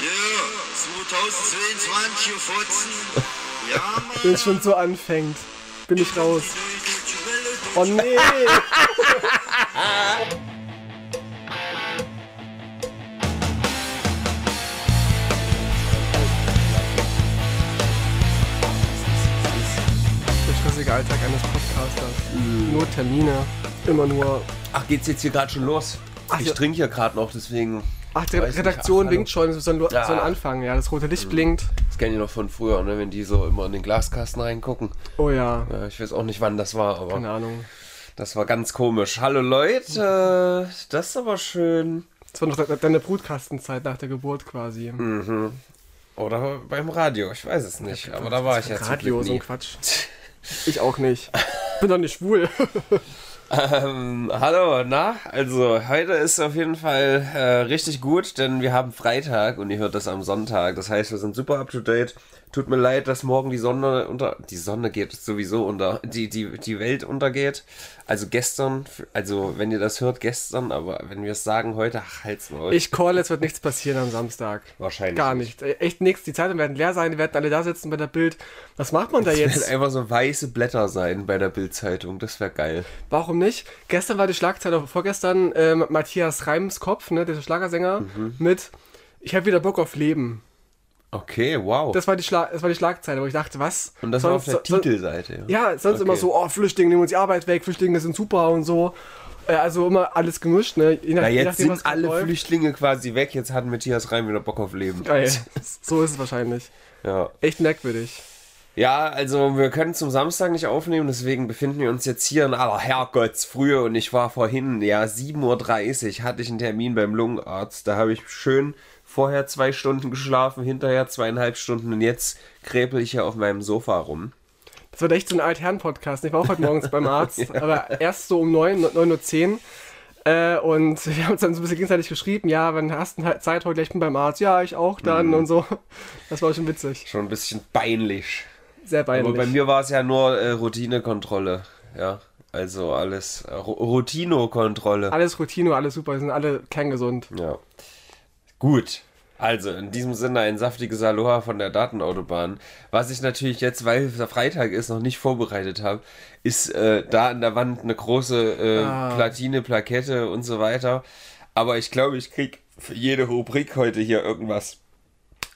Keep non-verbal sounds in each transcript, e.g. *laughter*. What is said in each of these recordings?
Ja, 2022 Uhr Fotzen. *laughs* Ja, Mann. Wenn es schon so anfängt, bin ich raus. Oh nee! *laughs* Der stressige Alltag eines Podcasters. Nur Termine, immer nur. Ach, geht's jetzt hier gerade schon los? Ach, ich ja. trinke hier gerade noch, deswegen. Ach, die Weiß nicht, Redaktion ach, winkt schon, so ein, so Ja. ein Anfang. Ja, das rote Licht blinkt. Das kenne ich noch von früher, ne? wenn die so immer in den Glaskasten reingucken. Oh ja, Ja, ich weiß auch nicht, wann das war, aber keine Ahnung. das war ganz komisch. Hallo Leute, das ist aber schön. Das war noch de- deine Brutkastenzeit nach der Geburt quasi. Oder beim Radio, ich weiß es nicht. Aber da war ich ja Radio, so ein. Quatsch. *laughs* Ich auch nicht. Bin doch nicht schwul. *laughs* Ähm, hallo, na, also heute ist auf jeden Fall äh, richtig gut, denn wir haben Freitag und ihr hört das am Sonntag. Das heißt, wir sind super up to date. Tut mir leid, dass morgen die Sonne unter. Die Sonne geht sowieso unter. Die, die, die Welt untergeht. Also gestern, also wenn ihr das hört, gestern, aber wenn wir es sagen heute, ach, halt's mal. Ich call, es wird nichts passieren am Samstag. Wahrscheinlich Gar nicht. Äh, Echt nichts. Die Zeitungen werden leer sein, die werden alle da sitzen bei der Bild. Was macht man da Es werden jetzt? einfach so weiße Blätter sein bei der Bildzeitung. Das wäre geil. Warum nicht? Gestern war die Schlagzeile, vorgestern ähm, Matthias Reimskopf, ne, der Schlagersänger, Mhm. mit Ich habe wieder Bock auf Leben. Okay, wow. Das war die, Schla das war die Schlagzeile, wo ich dachte, was? und das war auf der so- Titelseite. Ja, sonst Okay. immer so, oh, Flüchtlinge nehmen uns die Arbeit weg, Flüchtlinge sind super und so. Äh, also immer alles gemischt, ne? Je nach, Na, je jetzt nachdem, sind alle läuft. Flüchtlinge quasi weg. Jetzt hat Matthias Reim wieder Bock auf Leben. Geil. *laughs* So ist es wahrscheinlich. Ja. Echt merkwürdig. Ja, also wir können zum Samstag nicht aufnehmen, deswegen befinden wir uns jetzt hier in aller Herrgottsfrühe und ich war vorhin, ja, 7.30 Uhr hatte ich einen Termin beim Lungenarzt. Da habe ich schön vorher zwei Stunden geschlafen, hinterher zweieinhalb Stunden und jetzt krepel ich hier auf meinem Sofa rum. Das wird echt so ein Altherren-Podcast. Ich war auch heute morgens beim Arzt, *laughs* aber erst so um 9, 9.10 Uhr. Äh, und wir haben uns dann so ein bisschen gegenseitig geschrieben, ja, wann hast du Zeit heute? Ich bin beim Arzt. Ja, ich auch dann Mhm. und so. Das war schon witzig. Schon ein bisschen peinlich. Sehr peinlich. Aber bei mir war es ja nur äh, Routinekontrolle. Ja, also alles äh, Routinokontrolle. Alles Routine, alles super, sind alle kerngesund. Ja. Gut. Also, in diesem Sinne ein saftiges Aloha von der Datenautobahn. Was ich natürlich jetzt, weil Freitag ist, noch nicht vorbereitet habe, ist äh, da an der Wand eine große äh, Ah. Platine, Plakette und so weiter. Aber ich glaube, ich krieg für jede Rubrik heute hier irgendwas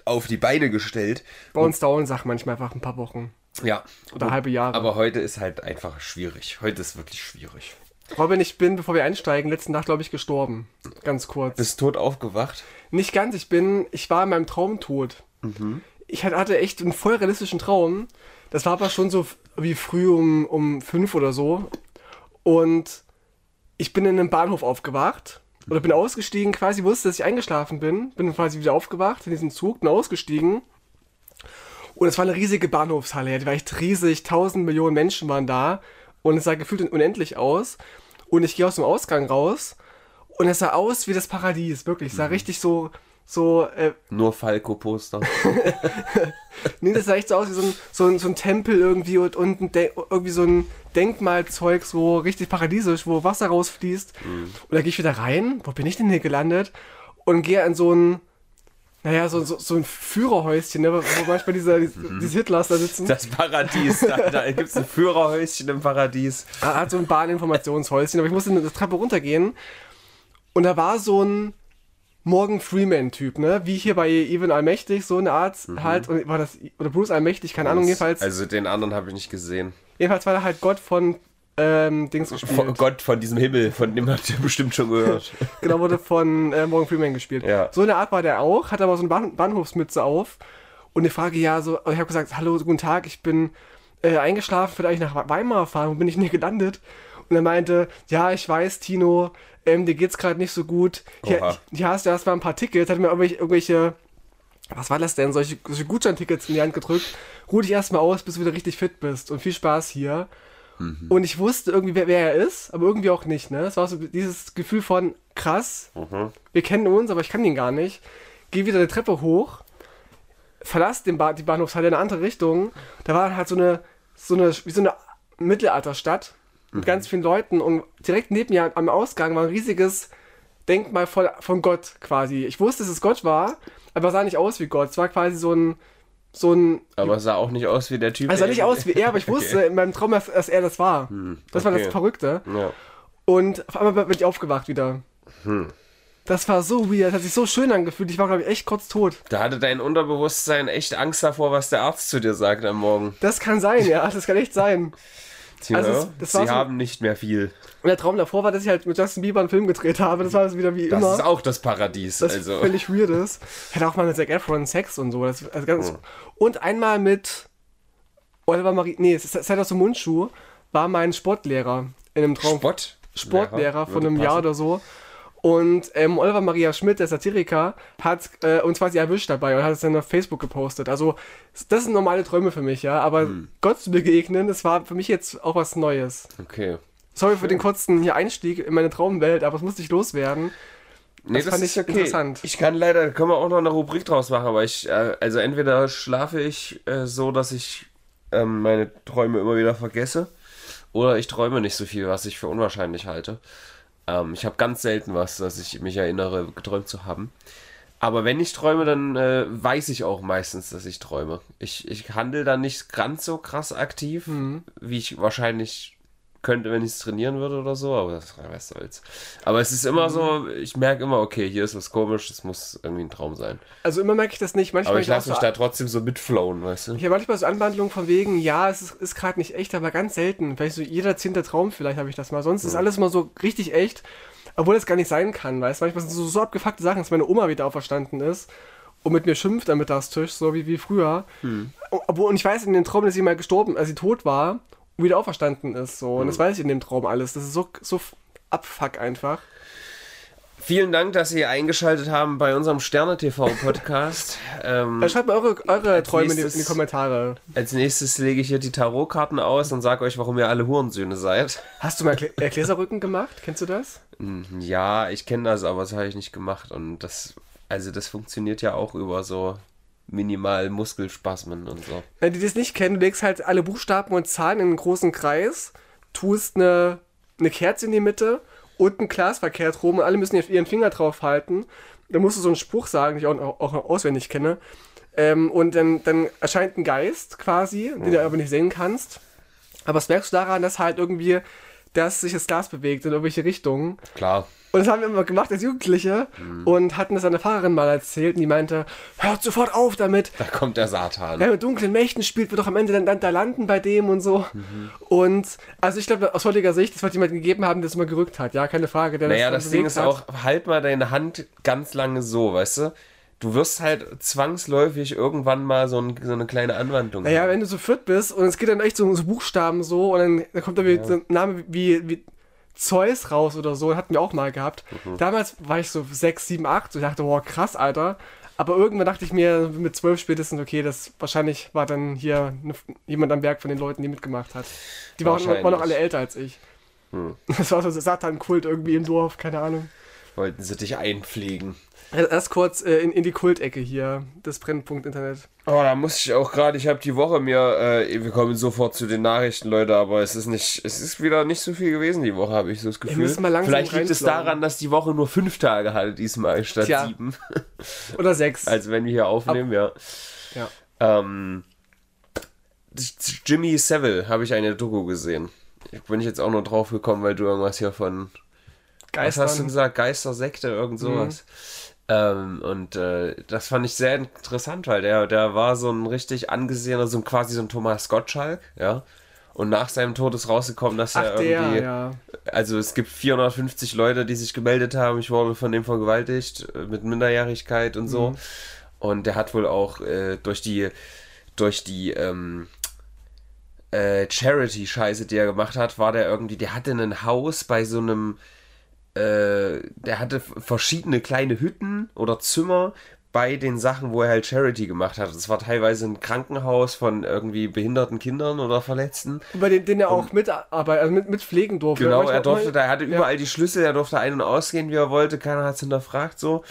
auf die Beine gestellt. Bei uns dauern Sachen manchmal einfach ein paar Wochen Ja. oder halbe Jahre. Aber heute ist halt einfach schwierig. Heute ist wirklich schwierig. Robin, ich bin, bevor wir einsteigen, letzte Nacht, glaube ich, gestorben. Ganz kurz. Bist tot aufgewacht? Nicht ganz, ich bin, ich war in meinem Traum tot. Ich hatte- echt einen voll realistischen Traum. Das war aber schon so wie früh um, um fünf oder so. Und ich bin in einem Bahnhof aufgewacht. Oder bin ausgestiegen, quasi wusste, dass ich eingeschlafen bin. Bin quasi wieder aufgewacht in diesem Zug, bin ausgestiegen. Und es war eine riesige Bahnhofshalle. ja, Die war echt riesig. Tausend Millionen Menschen waren da. Und es sah gefühlt unendlich aus. Und ich gehe aus dem Ausgang raus. Und es sah aus wie das Paradies, wirklich. Es sah richtig so, so, äh, Nur Falco-Poster. *laughs* nee, das sah echt so aus wie so ein, so ein, so ein Tempel irgendwie und, und irgendwie so ein Denkmalzeug, so richtig paradiesisch, wo Wasser rausfließt. Und da gehe ich wieder rein. Wo bin ich denn hier gelandet? Und gehe in so ein, naja, so, so, so ein Führerhäuschen, ne, wo manchmal diese, diese Hitlers da sitzen. Das Paradies. Da, da gibt es ein Führerhäuschen im Paradies. Er hat so ein Bahninformationshäuschen, aber ich musste eine Treppe runtergehen. Und da war so ein Morgan Freeman-Typ, ne? Wie hier bei Even Allmächtig, so eine Art halt. Und war das, oder Bruce Allmächtig, keine Ahnung, jedenfalls. Also den anderen habe ich nicht gesehen. Jedenfalls war da halt Gott von ähm, Dings Von gespielt. Gott von diesem Himmel, von dem habt ihr bestimmt schon gehört. *laughs* Genau, wurde von äh, Morgan Freeman gespielt. Ja. So eine Art war der auch, hat aber so eine Bahn Bahnhofsmütze auf. Und ich frage ja so, ich habe gesagt, hallo, guten Tag, ich bin äh, eingeschlafen, eigentlich nach Weimar fahren, wo bin ich denn hier gelandet? Und er meinte, ja, ich weiß, Tino, ähm, dir geht's gerade nicht so gut. Hier, hier hast du erstmal ein paar Tickets, hat mir irgendwelche, irgendwelche was war das denn, solche, solche Gutscheintickets in die Hand gedrückt. Ruh dich erstmal aus, bis du wieder richtig fit bist und viel Spaß hier. Und ich wusste irgendwie, wer, wer er ist, aber irgendwie auch nicht, ne? Es war so dieses Gefühl von, krass, wir kennen uns, aber ich kann ihn gar nicht. Geh wieder eine Treppe hoch, verlass den ba die Bahnhofshalle in eine andere Richtung. Da war halt so eine, so eine, wie so eine Mittelalterstadt mit ganz vielen Leuten und direkt neben mir am Ausgang war ein riesiges Denkmal von, von Gott quasi. Ich wusste, dass es Gott war, aber sah nicht aus wie Gott. Es war quasi so ein, so ein, Aber es sah auch nicht aus wie der Typ. also sah nicht aus wie er, aber ich *laughs* wusste in meinem Traum, dass, dass er das war. Das war okay. das Verrückte. Ja. Und auf einmal bin ich aufgewacht wieder. Hm. Das war so weird, hat sich so schön angefühlt. Ich war, glaube ich, echt kurz tot. Da hatte dein Unterbewusstsein echt Angst davor, was der Arzt zu dir sagt am Morgen. Das kann sein, ja, das kann echt sein. Tja, Also es- das sie so- haben nicht mehr viel. Und der Traum davor war, dass ich halt mit Justin Bieber einen Film gedreht habe. Das war also wieder wie Das immer. ist auch das Paradies. das also. völlig weird ist. Ich hatte auch mal mit Zac Efron Sex und so. Das, also ganz, Hm. Und einmal mit Oliver Marie, nee, es ist Seidasu Mundschuh, war mein Sportlehrer in einem Traum. Spott. Sportlehrer von Würde einem Jahr oder so. Und ähm, Oliver Maria Schmidt, der Satiriker, hat äh, uns quasi erwischt dabei und hat es dann auf Facebook gepostet. Also, das sind normale Träume für mich, ja. Aber Hm. Gott zu begegnen, das war für mich jetzt auch was Neues. Okay. Sorry für den kurzen hier Einstieg in meine Traumwelt, aber es musste ich loswerden. Nee, Das fand ich interessant. Ich kann leider, können wir auch noch eine Rubrik draus machen, aber ich, äh, also entweder schlafe ich äh, so, dass ich ähm, meine Träume immer wieder vergesse, oder ich träume nicht so viel, was ich für unwahrscheinlich halte. Ähm, ich habe ganz selten was, dass ich mich erinnere, geträumt zu haben. Aber wenn ich träume, dann äh, weiß ich auch meistens, dass ich träume. Ich, ich handle dann nicht ganz so krass aktiv, Mhm. wie ich wahrscheinlich könnte, wenn ich es trainieren würde oder so, aber das, was soll's. Aber es ist immer so, ich merke immer, okay, hier ist was komisch, das muss irgendwie ein Traum sein. Also immer merke ich das nicht. Manchmal Aber ich lasse mich so, da trotzdem so mitflowen, weißt du? Ich habe manchmal so Anwandlungen von wegen, ja, es ist, ist gerade nicht echt, aber ganz selten. Vielleicht so jeder zehnte Traum, vielleicht habe ich das mal. Sonst ist alles immer so richtig echt, obwohl es gar nicht sein kann, weißt du? Manchmal sind so, so abgefuckte Sachen, dass meine Oma wieder auferstanden ist und mit mir schimpft am Mittagstisch, so wie, wie früher. Obwohl, und ich weiß in dem Traum, dass sie mal gestorben, als sie tot war wieder auferstanden ist. So. Und das weiß ich in dem Traum alles. Das ist so, so abfuck einfach. Vielen Dank, dass Sie eingeschaltet haben bei unserem Sterne-TV-Podcast. *laughs* ähm, Äh, Schreibt mal eure, eure Träume in die, in nächstes- die Kommentare. als nächstes lege ich hier die Tarotkarten aus und sage euch, warum ihr alle Hurensöhne seid. Hast du mal Klä- äh, Gläserrücken gemacht? Kennst du das? Hm, Ja, ich kenne das, aber das habe ich nicht gemacht. Und das, also das funktioniert ja auch über so minimal Muskelspasmen und so. Äh, die das nicht kennen, du legst halt alle Buchstaben und Zahlen in einen großen Kreis, tust eine, eine Kerze in die Mitte und ein Glas verkehrt rum und alle müssen ihren Finger drauf halten. Dann musst du so einen Spruch sagen, den ich auch, auch auswendig kenne. Ähm, und dann, dann erscheint ein Geist quasi, den du aber nicht sehen kannst. Aber das merkst du daran, dass halt irgendwie, dass sich das Glas bewegt in irgendwelche Richtungen. Klar. Und das haben wir immer gemacht als Jugendliche und hatten das einer Fahrerin mal erzählt und die meinte, hört sofort auf damit, Da kommt der Satan. Wer mit dunklen Mächten spielt, wird doch am Ende dann, dann da landen bei dem und so. Mhm. Und also ich glaube, aus heutiger Sicht, das wird jemand gegeben haben, der es mal gerückt hat. Ja, keine Frage. Der Naja, dann das Ding ist hat. auch, halt mal deine Hand ganz lange so, weißt du? Du wirst halt zwangsläufig irgendwann mal so, ein, so eine kleine Anwandlung Naja, haben. wenn du so fit bist und es geht dann echt so, so Buchstaben so und dann, dann kommt da wieder so ein Name wie, wie Zeus raus oder so, hatten wir auch mal gehabt. Mhm. Damals war ich so 6, 7, 8 und ich dachte, boah, krass, Alter. Aber irgendwann dachte ich mir mit 12 spätestens, okay, das wahrscheinlich war dann hier ne, jemand am Werk von den Leuten, die mitgemacht hat. Die waren, waren noch alle älter als ich. *laughs* Das war so ein Satan-Kult irgendwie im Dorf, keine Ahnung. Wollten sie dich einpflegen. Erst kurz äh, in, in die Kultecke hier, das Brennpunkt Internet. Oh, da muss ich auch gerade, ich habe die Woche mir, äh, wir kommen sofort zu den Nachrichten, Leute, aber es ist nicht, es ist wieder nicht so viel gewesen die Woche, habe ich so das Gefühl. müssen mal langsam Vielleicht liegt es daran, dass die Woche nur fünf Tage hatte diesmal statt Tja. sieben. *laughs* Oder sechs. Also wenn wir hier aufnehmen, ja. ja. Ähm, Jimmy Savile habe ich eine Doku gesehen. Bin ich jetzt auch nur drauf gekommen, weil du irgendwas hier von was hast du gesagt? Geistersekte, irgend sowas. Ähm, und äh, das fand ich sehr interessant, weil der, der war so ein richtig angesehener, so ein, quasi so ein Thomas Gottschalk, ja. Und nach seinem Tod ist rausgekommen, dass er Ach, der, irgendwie. ja. Also es gibt 450 Leute, die sich gemeldet haben, ich wurde von dem vergewaltigt, äh, mit Minderjährigkeit und so. Und der hat wohl auch äh, durch die, durch die, ähm, äh, Charity-Scheiße, die er gemacht hat, war der irgendwie, der hatte ein Haus bei so einem, äh, der hatte verschiedene kleine Hütten oder Zimmer bei den Sachen, wo er halt Charity gemacht hat. Das war teilweise ein Krankenhaus von irgendwie behinderten Kindern oder Verletzten. Über den, den er auch mitarbeitet, also mit, mit pflegen durfte. Genau, er durfte, er hatte Ja. überall die Schlüssel, er durfte ein- und ausgehen, wie er wollte, keiner hat es hinterfragt so.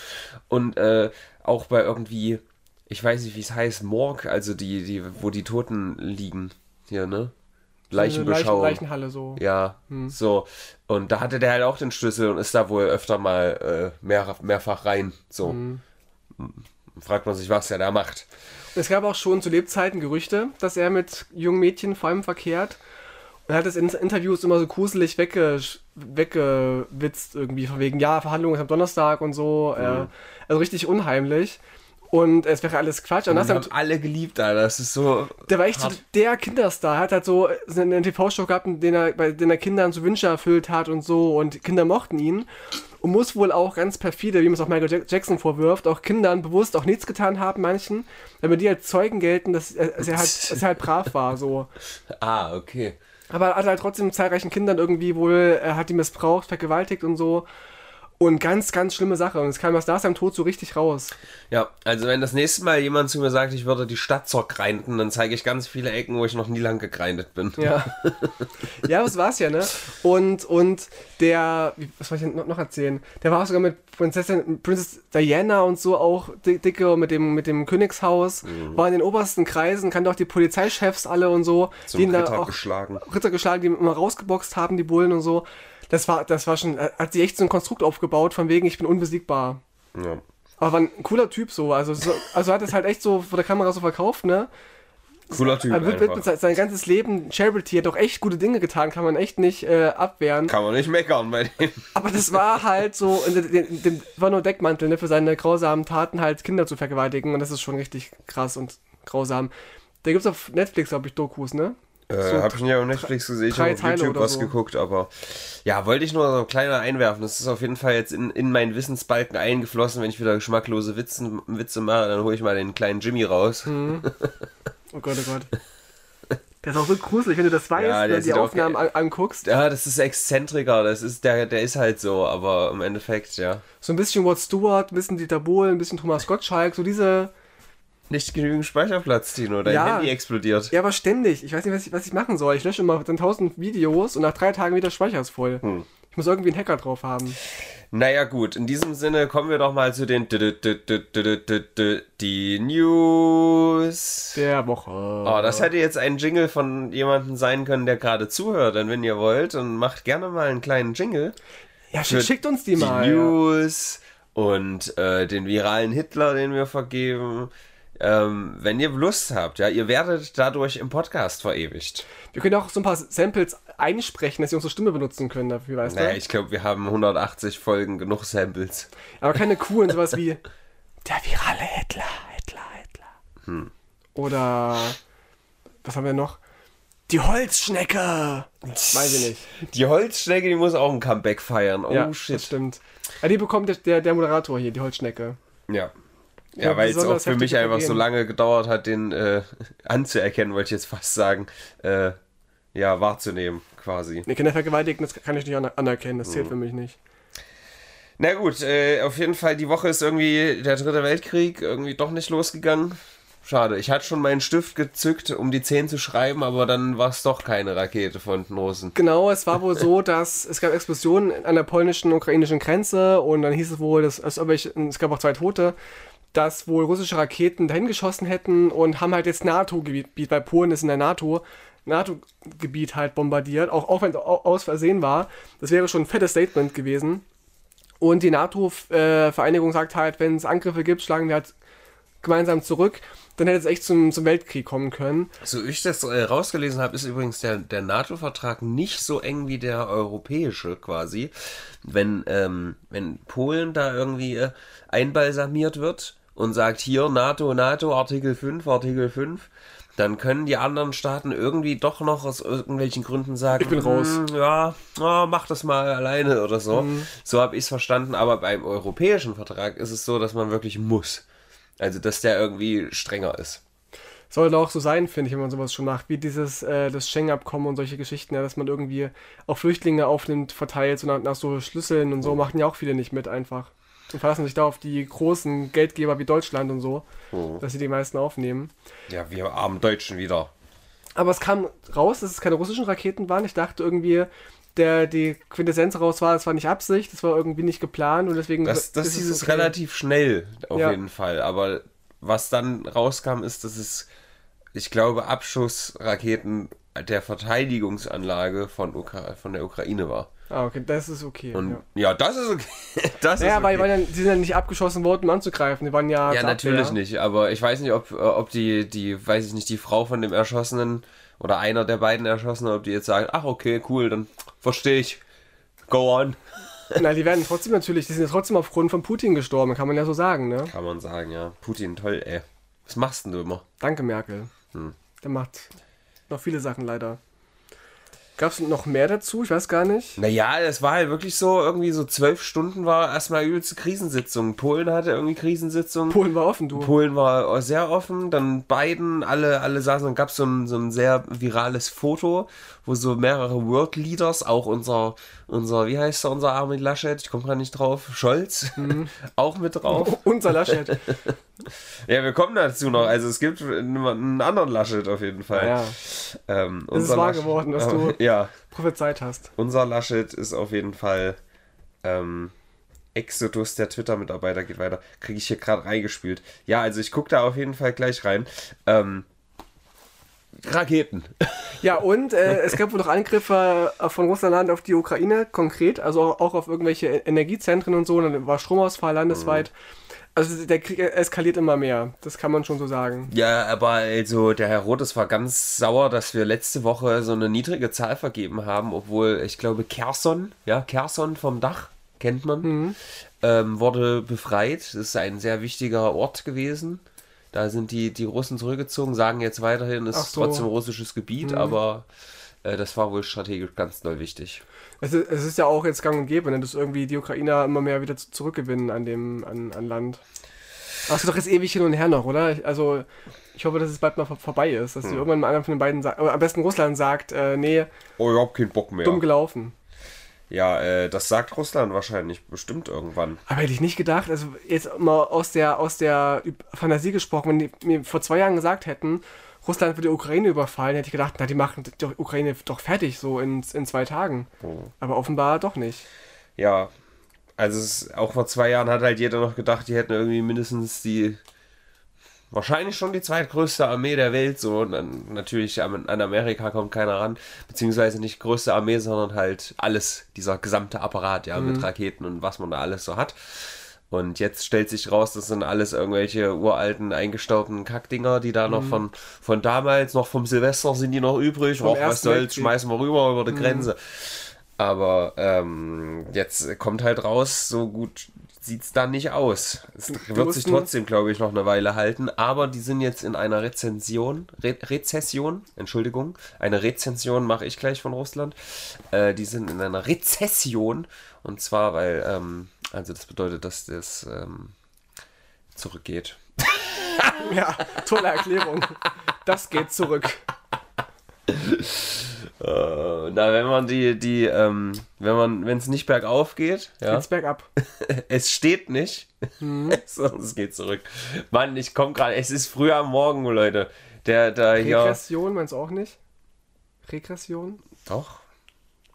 Und äh, auch bei irgendwie, ich weiß nicht, wie es heißt, Morg, also die, die, wo die Toten liegen, hier, ne? Leichenbeschauung. Leichen, Leichenhalle so. Ja, so. Und da hatte der halt auch den Schlüssel und ist da wohl öfter mal äh, mehr, mehrfach rein. So. fragt man sich, was er da macht. Es gab auch schon zu Lebzeiten Gerüchte, dass er mit jungen Mädchen vor allem verkehrt. Und er hat es in Interviews immer so gruselig wegge weggewitzt, irgendwie, von wegen, ja, Verhandlungen ist am Donnerstag und so. Mhm. Also richtig unheimlich. Und es wäre alles Quatsch. Und Und das wir hat, haben alle geliebt, Alter. Das ist so. der war echt so der Kinderstar. Er hat halt so einen TV-Show gehabt, den er, bei den er Kindern so Wünsche erfüllt hat und so. Und Kinder mochten ihn. Und muss wohl auch ganz perfide, wie man es auch Michael Jack- Jackson vorwirft, auch Kindern bewusst auch nichts getan haben, manchen, damit die als Zeugen gelten, dass er, dass er, halt, *laughs* dass er halt brav war. So. Ah, okay. Aber er hat halt trotzdem zahlreichen Kindern irgendwie wohl, er hat die missbraucht, vergewaltigt und so. Und ganz, ganz schlimme Sache. Und es kam erst nach seinem Tod so richtig raus. Ja, also wenn das nächste Mal jemand zu mir sagt, ich würde die Stadt zergrinden, dann zeige ich ganz viele Ecken, wo ich noch nie lang gegrindet bin. Ja. *laughs* ja, das war's ja, ne? Und, und der, was soll ich denn noch- erzählen? Der war auch sogar mit Prinzessin, Princess Diana und so auch di- dicke und mit dem, mit dem Königshaus. War in den obersten Kreisen, kannte auch die Polizeichefs alle und so. Zum die ihn da Ritter auch geschlagen. Ritter geschlagen, die immer rausgeboxt haben, die Bullen und so. Das war, das war schon, er hat sich echt so ein Konstrukt aufgebaut, von wegen, ich bin unbesiegbar. Ja. Aber war ein cooler Typ so. Also, so, also hat es halt echt so vor der Kamera so verkauft, ne? Cooler Typ Er wird, wird mit sein, ganzes Leben Charity, hat auch echt gute Dinge getan, kann man echt nicht äh, abwehren. Kann man nicht meckern bei dem. Aber das war halt so, in dem, in dem, war nur Deckmantel, ne, für seine grausamen Taten halt Kinder zu vergewaltigen und das ist schon richtig krass und grausam. Da gibt's auf Netflix, glaube ich, Dokus, ne? Äh, So hab ich nicht auf Netflix gesehen, ich habe auf YouTube was so. geguckt, aber ja, wollte ich nur so kleiner einwerfen. Das ist auf jeden Fall jetzt in, in meinen Wissensbalken eingeflossen. Wenn ich wieder geschmacklose Witzen, Witze mache, dann hole ich mal den kleinen Jimmy raus. Hm. *laughs* Oh Gott, oh Gott. Der ist auch so gruselig, wenn du das weißt, Ja, der ne, die auch Aufnahmen an, anguckst. Ja, das ist Exzentriker, das ist, der, der ist halt so, aber im Endeffekt, ja. So ein bisschen Rod Stewart, ein bisschen Dieter Bohlen, ein bisschen Thomas Gottschalk, so diese. Nicht genügend Speicherplatz, Tino. Dein Ja. Handy explodiert. Ja, aber ständig. Ich weiß nicht, was ich, was ich machen soll. Ich lösche immer dann tausend Videos und nach drei Tagen wieder Speicher ist voll. Hm. Ich muss irgendwie einen Hacker drauf haben. Naja, gut, in diesem Sinne kommen wir doch mal zu den die News. Der Woche. Oh, das hätte jetzt ein Jingle von jemandem sein können, der gerade zuhört. Denn wenn ihr wollt, dann macht gerne mal einen kleinen Jingle. ja, schickt uns die, Die mal. ja. News und äh, den viralen Hitler, den wir vergeben. Ähm, wenn ihr Lust habt, ja, ihr werdet dadurch im Podcast verewigt. Wir können auch so ein paar Samples einsprechen, dass sie unsere Stimme benutzen können dafür, weißt Naja, du? ich glaube, wir haben 180 Folgen, genug Samples. Aber keine coolen, sowas wie *laughs* der virale Hitler, Hitler, Hitler. Hm. Oder was haben wir noch? Die Holzschnecke. Weiß ich nicht. Die Holzschnecke, die muss auch ein Comeback feiern. Oh ja, das shit. stimmt. Ja, die bekommt der, der, der Moderator hier, die Holzschnecke. Ja. Ja, weil es auch für mich einfach so lange gedauert hat, den äh, *laughs* anzuerkennen, wollte ich jetzt fast sagen. Äh, ja, wahrzunehmen, quasi. Nee, Kinder vergewaltigen, das kann ich nicht aner- anerkennen, das zählt für mich nicht. Na gut, äh, auf jeden Fall, die Woche ist irgendwie der dritte Weltkrieg irgendwie doch nicht losgegangen. Schade. Ich hatte schon meinen Stift gezückt, um die 10 zu schreiben, aber dann war es doch keine Rakete von den Russen. Genau, es war wohl *laughs* so, dass es gab Explosionen an der polnischen ukrainischen Grenze und dann hieß es wohl, dass es, es gab auch zwei Tote, dass wohl russische Raketen dahin geschossen hätten und haben halt jetzt NATO-Gebiet, weil Polen ist in der NATO, NATO-Gebiet halt bombardiert, auch, auch wenn es au- aus Versehen war. Das wäre schon ein fettes Statement gewesen. Und die NATO-Vereinigung sagt halt, wenn es Angriffe gibt, schlagen wir halt gemeinsam zurück. Dann hätte es echt zum, zum Weltkrieg kommen können. So ich das äh, rausgelesen habe, ist übrigens der, der NATO-Vertrag nicht so eng wie der europäische quasi. Wenn, ähm, wenn Polen da irgendwie äh, einbalsamiert wird und sagt, hier NATO, NATO, Artikel 5, Artikel 5, dann können die anderen Staaten irgendwie doch noch aus irgendwelchen Gründen sagen, Ich bin raus. "Hm, ja, oh, mach das mal alleine oder so. So habe ich es verstanden, aber beim europäischen Vertrag ist es so, dass man wirklich muss. Also, dass der irgendwie strenger ist. Sollte auch so sein, finde ich, wenn man sowas schon macht, wie dieses, äh, das Schengen-Abkommen und solche Geschichten, ja, dass man irgendwie auch Flüchtlinge aufnimmt, verteilt, so nach, nach so Schlüsseln und so, machen ja auch viele nicht mit einfach. Und verlassen sich da auf die großen Geldgeber wie Deutschland und so, dass sie die meisten aufnehmen. Ja, wir armen Deutschen wieder. Aber es kam raus, dass es keine russischen Raketen waren. Ich dachte irgendwie, der, die Quintessenz raus war, es war nicht Absicht, es war irgendwie nicht geplant und deswegen. Das, das ist hieß es okay. relativ schnell, auf Ja. jeden Fall. Aber was dann rauskam, ist, dass es, ich glaube, Abschussraketen der Verteidigungsanlage von, Ukra von der Ukraine war. Ah, okay, das ist okay. Und ja. ja, das ist okay. *laughs* Das Naja, ist weil, okay. weil dann, die sind ja nicht abgeschossen worden, um anzugreifen. Die waren ja. Ja, natürlich Abwehr. nicht, aber ich weiß nicht, ob, ob die, die, weiß ich nicht, die Frau von dem Erschossenen oder einer der beiden Erschossenen, ob die jetzt sagen, ach okay, cool, dann verstehe ich. Go on. Na, die werden trotzdem natürlich, die sind ja trotzdem aufgrund von Putin gestorben, kann man ja so sagen, ne? Kann man sagen, ja. Putin, toll, ey. Was machst denn du immer? Danke, Merkel. Hm. Der macht noch viele Sachen leider. Gab es noch mehr dazu? Ich weiß gar nicht. Naja, es war halt wirklich so, irgendwie so zwölf Stunden war erstmal übelste Krisensitzung. Polen hatte irgendwie Krisensitzung. Polen war offen, du. Polen war sehr offen, dann Biden, alle, alle saßen, dann gab es so ein, so ein sehr virales Foto, wo so mehrere World Leaders, auch unser, unser, wie heißt er, unser Armin Laschet, ich komme gerade nicht drauf, Scholz, Mhm. *laughs* auch mit drauf. *laughs* Unser Laschet. Ja, wir kommen dazu noch, also es gibt einen anderen Laschet auf jeden Fall. ja, Ähm, Es ist wahr Laschet- geworden, was du- *laughs* Ja, prophezeit hast. unser Laschet ist auf jeden Fall ähm, Exodus, der Twitter-Mitarbeiter geht weiter. Kriege ich hier gerade reingespielt. Ja, also ich gucke da auf jeden Fall gleich rein. Ähm, Raketen. Ja, und äh, *laughs* es gab wohl noch Angriffe äh, von Russland auf die Ukraine, konkret, also auch, auf irgendwelche Energiezentren und so. Und dann war Stromausfall landesweit. Also der Krieg eskaliert immer mehr, das kann man schon so sagen. Ja, aber also der Herr Rotes war ganz sauer, dass wir letzte Woche so eine niedrige Zahl vergeben haben, obwohl ich glaube Kherson, ja, Kherson vom Dach, kennt man, ähm, wurde befreit. Das ist ein sehr wichtiger Ort gewesen. Da sind die, die Russen zurückgezogen, sagen jetzt weiterhin, es ist so. trotzdem russisches Gebiet, aber äh, das war wohl strategisch ganz doll wichtig. Es ist, es ist ja auch jetzt gang und gäbe, ne, dass irgendwie die Ukrainer immer mehr wieder zu- zurückgewinnen an dem an, an Land. Aber es geht doch jetzt ewig hin und her noch, oder? Also ich hoffe, dass es bald mal vor- vorbei ist, dass die irgendwann mal einer von den beiden sagt, am besten Russland sagt, äh, nee, Oh, ich hab keinen Bock mehr. dumm gelaufen. Ja, äh, das sagt Russland wahrscheinlich bestimmt irgendwann. Aber hätte ich nicht gedacht, also jetzt mal aus der, aus der Fantasie gesprochen, wenn die mir vor zwei Jahren gesagt hätten, Russland würde die Ukraine überfallen, hätte ich gedacht, na, die machen die Ukraine doch fertig, so in, in zwei Tagen. Aber offenbar doch nicht. Ja, also es, auch vor zwei Jahren hat halt jeder noch gedacht, die hätten irgendwie mindestens die, wahrscheinlich schon die zweitgrößte Armee der Welt, so. Und dann, natürlich an, an Amerika kommt keiner ran, beziehungsweise nicht größte Armee, sondern halt alles, dieser gesamte Apparat, ja, mit Raketen und was man da alles so hat. Und jetzt stellt sich raus, das sind alles irgendwelche uralten, eingestaubten Kackdinger, die da noch von, von damals, noch vom Silvester sind die noch übrig. Och, was soll's, schmeißen wir rüber über die Grenze. Aber ähm, jetzt kommt halt raus, so gut sieht's dann nicht aus. Es wird sich trotzdem, glaube ich, noch eine Weile halten. Aber die sind jetzt in einer Rezension, Re Rezession, Entschuldigung, eine Rezension mache ich gleich von Russland. Äh, die sind in einer Rezession. Und zwar, weil, ähm, also das bedeutet, dass das ähm, zurückgeht. *laughs* Ja, tolle Erklärung. Das geht zurück. *laughs* Äh, na, wenn man die, die, ähm, wenn man, wenn es nicht bergauf geht, ja, Geht's bergab. *laughs* es steht nicht, Mhm. *laughs* es geht zurück. Mann, ich komme gerade, es ist früh am Morgen, Leute. Der, der hier. Regression meinst du auch nicht? Regression? Doch.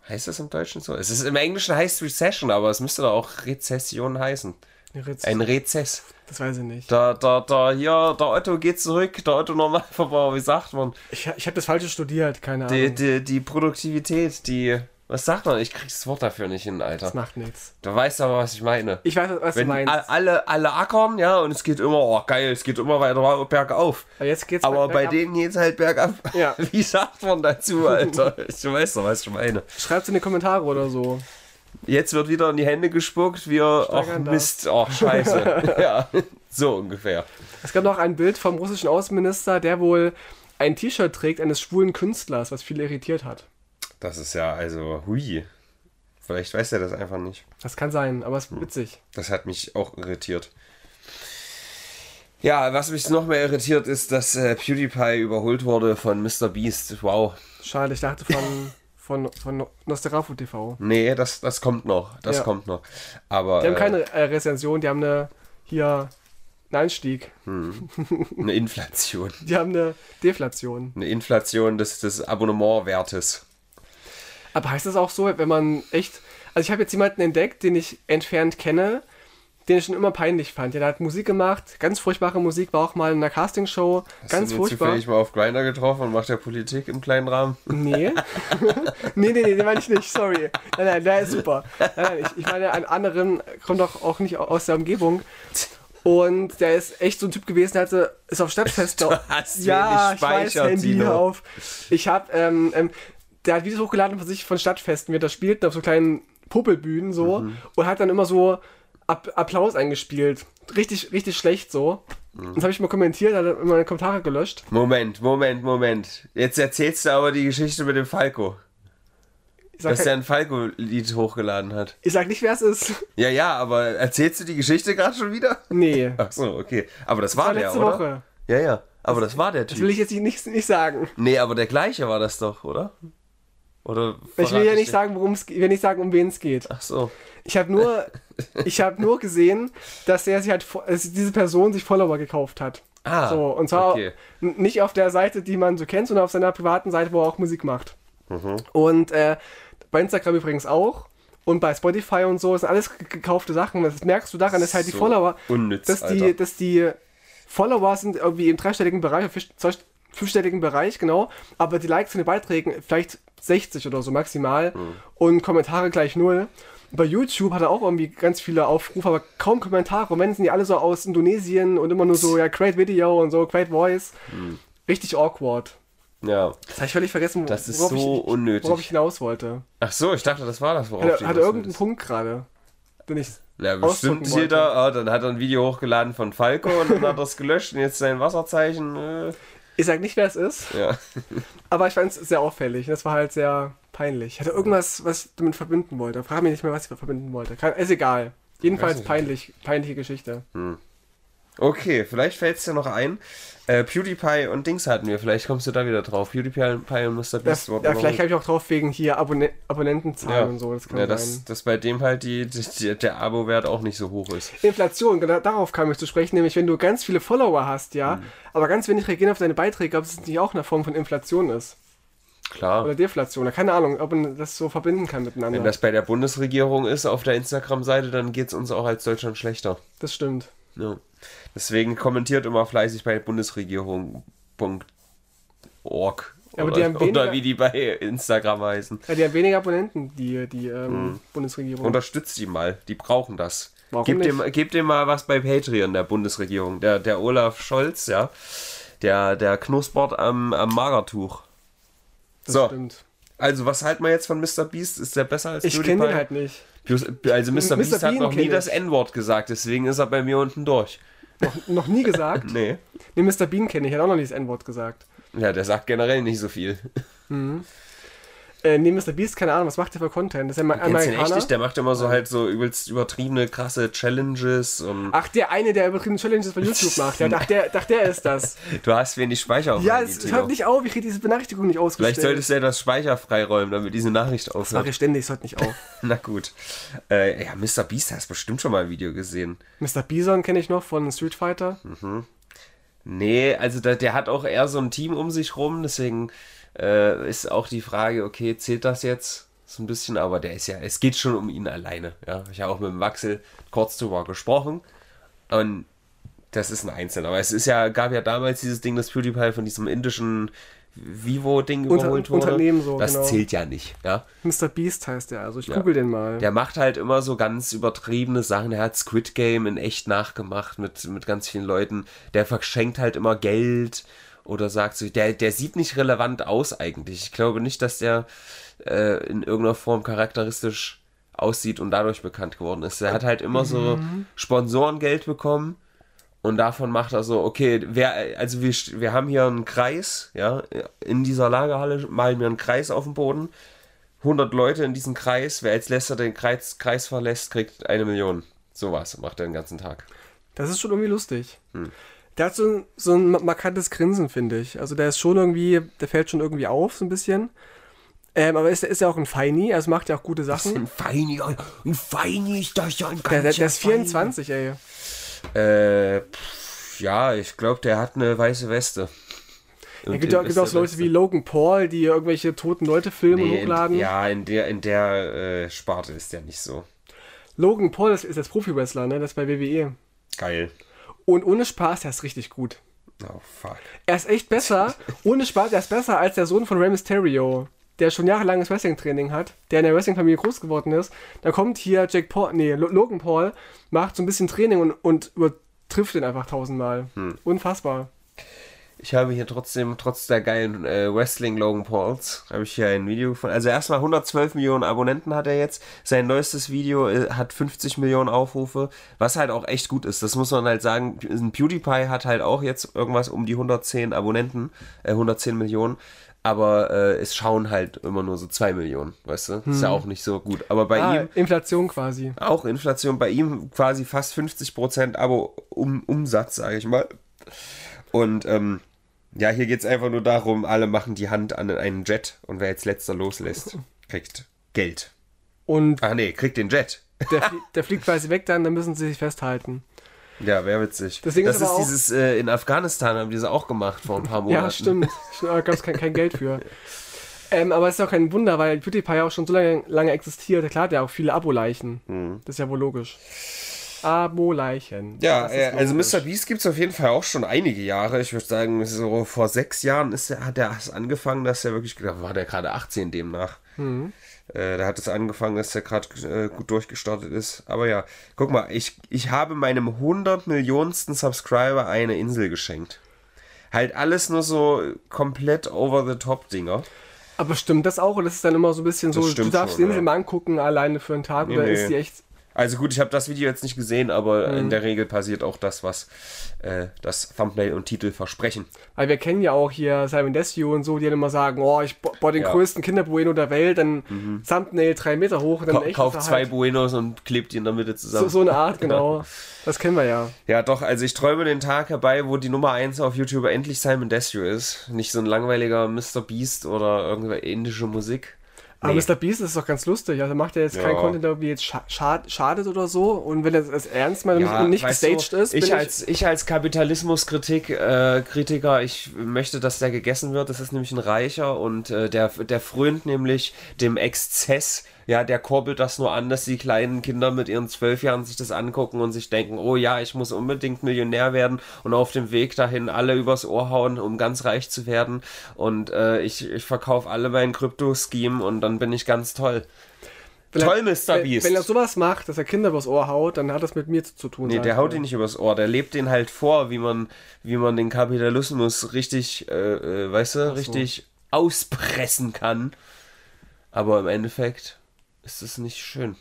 Heißt das im Deutschen so? Es ist im Englischen heißt Recession, aber es müsste doch auch Rezession heißen. Rez Ein Rezess. Das weiß ich nicht. Da, da, da, hier, der Otto geht zurück, der Otto Normalverbraucher, *laughs* wie sagt man? Ich, ich habe das falsche studiert, keine Ahnung. die, die Produktivität, die. Was sagt man? Ich krieg das Wort dafür nicht hin, Alter. Das macht nichts. Du weißt aber, was ich meine. Ich weiß, was Wenn du meinst. alle, alle ackern, ja, und es geht immer, oh geil, es geht immer weiter bergauf. Aber jetzt geht's Aber bei denen geht's halt bergab. Ja. *laughs* Wie sagt man dazu, Alter? *laughs* Du weißt doch, was ich meine. Schreibt's in die Kommentare oder so. Jetzt wird wieder in die Hände gespuckt, wir, ach. Mist, ach scheiße. *laughs* ja, so ungefähr. Es gab noch ein Bild vom russischen Außenminister, der wohl ein T-Shirt trägt eines schwulen Künstlers, was viele irritiert hat. Das ist ja, also, hui. Vielleicht weiß er das einfach nicht. Das kann sein, aber Hm. es ist witzig. Das hat mich auch irritiert. Ja, was mich noch mehr irritiert, ist, dass äh, PewDiePie überholt wurde von Mr. Beast. Wow. Schade, ich dachte von, *laughs* von, von Nosterafu TV. Nee, das, das kommt noch. Das Ja. kommt noch. Aber Die haben äh, keine äh, Rezension, die haben eine hier einen Einstieg. *laughs* eine Inflation. Die haben eine Deflation. Eine Inflation des, des Abonnementwertes. Aber heißt das auch so, wenn man echt. Also ich habe jetzt jemanden entdeckt, den ich entfernt kenne, den ich schon immer peinlich fand. Ja, der hat Musik gemacht, ganz furchtbare Musik, war auch mal in einer Castingshow, ganz Hast du furchtbar. zufällig mal auf Grinder getroffen und macht ja Politik im kleinen Rahmen? Nee. *laughs* nee, nee, nee, den meine ich nicht, sorry. Nein, nein, der ist super. Nein, nein, ich, ich meine, einen anderen kommt doch auch nicht aus der Umgebung. Und der ist echt so ein Typ gewesen, der hatte, ist auf *laughs* hast ja, ich weiß, Handy Tino. auf. Ich hab, ähm, ähm, der hat Videos hochgeladen von sich von Stadtfesten, wie er da spielt, auf so kleinen Puppelbühnen so. Mhm. Und hat dann immer so App Applaus eingespielt. Richtig, richtig schlecht so. Mhm. Das habe ich mal kommentiert, hat er meine Kommentare gelöscht. Moment, Moment, Moment. Jetzt erzählst du aber die Geschichte mit dem Falco. Ich sag, Dass er ein Falco-Lied hochgeladen hat. ich sag nicht, wer es ist. Ja, ja, aber erzählst du die Geschichte gerade schon wieder? Nee. *laughs* Ach so, okay. Aber das war, war der, letzte oder? Woche. Ja, ja. Aber das war der Das will Typ. ich jetzt nicht, nicht sagen. Nee, aber der gleiche war das doch, oder? Oder Ich will ja nicht sagen, worum es ich will nicht sagen, um wen es geht. Ach so. Ich habe nur, *laughs* ich habe nur gesehen, dass er sich halt, dass diese Person sich Follower gekauft hat. Ah, so und zwar okay. nicht auf der Seite, die man so kennt, sondern auf seiner privaten Seite, wo er auch Musik macht. Mhm. Und äh, bei Instagram übrigens auch. Und bei Spotify und so das sind alles ge- gekaufte Sachen. Das merkst du daran, dass halt die So Follower, unnütz, dass Alter. die, dass die Follower sind irgendwie im dreistelligen Bereich, fünfstelligen Bereich, genau. Aber die Likes von den Beiträgen vielleicht 60 oder so maximal Hm. und Kommentare gleich null. Bei YouTube hat er auch irgendwie ganz viele Aufrufe, aber kaum Kommentare. Und wenn sind die alle so aus Indonesien und immer nur so, ja, great Video und so, great voice. Hm. Richtig awkward. Ja. Das habe ich völlig vergessen, Das ist worauf, so ich, unnötig. worauf ich hinaus wollte. Ach so, ich dachte, das war das, worauf Hat er, hat irgendeinen wolltest. Punkt gerade? Den ich Ja, bestimmt da. Ah, dann hat er ein Video hochgeladen von Falco und dann hat er es gelöscht und jetzt sein Wasserzeichen. Äh, Ich sag nicht, wer es ist, ja. aber ich fand es sehr auffällig. Das war halt sehr peinlich. Ich hatte irgendwas, was ich damit verbinden wollte. Frag mich nicht mehr, was ich verbinden wollte. Kann, ist egal. Jedenfalls peinlich, peinliche Geschichte. Okay, vielleicht fällt es dir noch ein. Äh, PewDiePie und Dings hatten wir. Vielleicht kommst du da wieder drauf. PewDiePie und Ja, Beast ja, noch- vielleicht habe ich auch drauf wegen hier Abonne Abonnentenzahlen ja. und so. Das kann ja, sein. dass, dass bei dem halt die, die, der Abo-Wert auch nicht so hoch ist. Inflation, genau darauf kam ich zu sprechen, nämlich wenn du ganz viele Follower hast, Mhm. ja, aber ganz wenig reagieren auf deine Beiträge, ob es nicht auch eine Form von Inflation ist. Klar. Oder Deflation. Oder keine Ahnung, ob man das so verbinden kann miteinander. Wenn das bei der Bundesregierung ist auf der Instagram-Seite, dann geht es uns auch als Deutschland schlechter. das stimmt. Ja. Deswegen kommentiert immer fleißig bei bundesregierung.org. Ja, aber oder, die haben weniger- oder wie die bei Instagram heißen. Ja, die haben weniger Abonnenten, die, die ähm, Mhm. Bundesregierung. Unterstützt die mal, die brauchen das. Warum Gebt dem, nicht? gebt dem mal was bei Patreon, der Bundesregierung. Der, der Olaf Scholz, ja. Der, der knuspert am, am Magertuch. das so, stimmt. also was halten wir jetzt von Mr. Beast? Ist der besser als Ich kenne den halt nicht. Also Mr. Mr. Beast hat Bean noch nie das. N-Wort gesagt, deswegen ist er bei mir unten durch. Noch, noch nie gesagt. *laughs* Nee. nee, Mr. Bean kenne ich, hat auch noch nie das N-Wort gesagt. Ja, der sagt generell nicht so viel. Äh, nee, Mr. Beast, keine Ahnung, was macht der für Content? Das ist ja du den echt Amerikaner. nicht? Der macht immer so halt so übelst übertriebene, krasse Challenges und Ach, der eine, der übertriebene Challenges bei YouTube *laughs* macht. Ja, ach, der, ach, der ist das. *laughs* du hast wenig Speicher auf Ja, es hört nicht auf, ich kriege diese Benachrichtigung nicht ausgestellt. Vielleicht solltest du ja das Speicher freiräumen, damit diese Nachricht Das mache aufhört. ich ständig, es hört nicht auf. *laughs* Na gut. Äh, ja, Mr. Beast hast bestimmt schon mal ein Video gesehen. Mr. Bison kenne ich noch von Street Fighter. Nee, also der, der hat auch eher so ein Team um sich rum, deswegen äh, ist auch die Frage, okay, zählt das jetzt so ein bisschen, aber der ist ja, es geht schon um ihn alleine. Ja, ich habe auch mit dem Waxel kurz drüber gesprochen und das ist ein Einzelner. Aber es ist ja, gab ja damals dieses Ding, das PewDiePie von diesem indischen Vivo-Ding überholt wurde. Unternehmen so, das genau. zählt ja nicht, ja. Mr. Beast heißt der, also ich Ja. google den mal. Der macht halt immer so ganz übertriebene Sachen. Er hat Squid Game in echt nachgemacht mit, mit ganz vielen Leuten. Der verschenkt halt immer Geld oder sagt so, der, der sieht nicht relevant aus eigentlich. Ich glaube nicht, dass der äh, in irgendeiner Form charakteristisch aussieht und dadurch bekannt geworden ist. Er hat halt immer so Sponsorengeld bekommen und davon macht er so, okay, wer, also wir, wir haben hier einen Kreis, ja, in dieser Lagerhalle malen wir einen Kreis auf dem Boden. 100 Leute in diesem Kreis, wer als letzter den Kreis, Kreis verlässt, kriegt eine Million. Sowas macht er den ganzen Tag. Das ist schon irgendwie lustig. Hm. Der hat so ein, so ein ma- markantes Grinsen, finde ich. Also der ist schon irgendwie, der fällt schon irgendwie auf, so ein bisschen. Ähm, aber ist, ist ja auch ein Feini, also macht ja auch gute Sachen. Ein Feini, ein Feini ist das ja ein Der, der, der ist 24, ey. Äh, pff, ja, ich glaube, der hat eine weiße Weste. Es Und gibt, auch- gibt ist auch so Leute wie Logan Paul, die irgendwelche toten Leute filmen und Nee, hochladen. in, ja, in der, in der äh, Sparte ist der nicht so. Logan Paul ist, ist jetzt Profi-Wrestler, ne? Das ist bei WWE. Geil. Und ohne Spaß, der ist richtig gut. Oh, fuck. Er ist echt besser. *laughs* ohne Spaß, er ist besser als der Sohn von Rey Mysterio, der schon jahrelanges Wrestling-Training hat, der in der Wrestling-Familie groß geworden ist. Da kommt hier Jack Paul, nee, Lo- Logan Paul, macht so ein bisschen Training und, und übertrifft den einfach tausendmal. Unfassbar. Ich habe hier trotzdem, trotz der geilen äh, Wrestling Logan Pauls, habe ich hier ein Video von. Also erstmal 112 Millionen Abonnenten hat er jetzt. Sein neuestes Video äh, hat 50 Millionen Aufrufe, was halt auch echt gut ist. Das muss man halt sagen. Ein PewDiePie hat halt auch jetzt irgendwas um die 110 Abonnenten, äh, 110 Millionen. Aber äh, es schauen halt immer nur so 2 Millionen, weißt du? Ist ja auch nicht so gut. Aber bei Ah, ihm Inflation quasi. auch Inflation, bei ihm quasi fast 50% Abo um, Umsatz, sage ich mal. Und ähm, ja, hier geht es einfach nur darum, alle machen die Hand an einen Jet und wer jetzt letzter loslässt, *laughs* kriegt Geld. Und Ach nee, kriegt den Jet. *laughs* der, flie- der fliegt *laughs* quasi weg dann, dann müssen sie sich festhalten. Ja, wäre witzig. Das Ding das ist ist dieses, äh, in Afghanistan haben die das auch gemacht vor ein paar Monaten. Ja, stimmt. Da gab es kein, kein Geld für. Ähm, aber es ist auch kein Wunder, weil PewDiePie auch schon so lange, lange existiert. Klar hat er auch viele Abo-Leichen. Das ist ja wohl logisch. Abo-Leichen. Ja, Das ist äh, also. Mr. Beast gibt es auf jeden Fall auch schon einige Jahre. Ich würde sagen, so vor sechs Jahren ist er, hat er es angefangen, dass er wirklich, war der gerade 18 demnach. Äh, da hat es angefangen, dass er gerade äh, gut durchgestartet ist. Aber ja, guck mal, ich, ich habe meinem 100 Millionensten Subscriber eine Insel geschenkt. Halt alles nur so komplett over-the-top-Dinger. Aber stimmt das auch? Oder ist es dann immer so ein bisschen so, Das du stimmt darfst schon, die Insel ja. mal angucken, alleine für einen Tag? Nee, oder nee. ist die echt. Also gut, ich habe das Video jetzt nicht gesehen, aber Mhm. in der Regel passiert auch das, was äh, das Thumbnail und Titel versprechen. Weil wir kennen ja auch hier Simon Desue und so, die dann immer sagen: Oh, ich baue den Ja. Mhm. größten Kinderbueno der Welt, dann Thumbnail drei Meter hoch. Dann Ka kauft zwei halt Buenos und klebt die in der Mitte zusammen. so, so eine Art, *laughs* genau. Das kennen wir ja. Ja, doch, also ich träume den Tag herbei, wo die Nummer 1 auf YouTube endlich Simon Desue ist. Nicht so ein langweiliger Mr. Beast oder irgendwelche indische Musik. Aber Nee. Mr. Beast ist doch ganz lustig. Also macht er jetzt keinen Ja. Content, der irgendwie jetzt scha schad schadet oder so. Und wenn er es ernst meint und nicht- und nicht gestaged du, ist, ich bin als, ich als Kapitalismuskritik, äh, Kritiker, ich möchte, dass der gegessen wird. Das ist nämlich ein Reicher und äh, der, der frönt nämlich dem Exzess. Ja, der kurbelt das nur an, dass die kleinen Kinder mit ihren zwölf Jahren sich das angucken und sich denken, oh ja, ich muss unbedingt Millionär werden und auf dem Weg dahin alle übers Ohr hauen, um ganz reich zu werden. Und äh, ich, ich verkaufe alle meinen Krypto-Scheme und dann bin ich ganz toll. wenn er- Toll, Mr. wenn, Beast. Wenn er sowas macht, dass er Kinder übers Ohr haut, dann hat das mit mir zu, tun. Nee, der haut ihn nicht übers Ohr, der lebt den halt vor, wie man, wie man den Kapitalismus richtig, äh, äh, weißt du, richtig auspressen kann. Aber im Endeffekt ist es nicht schön.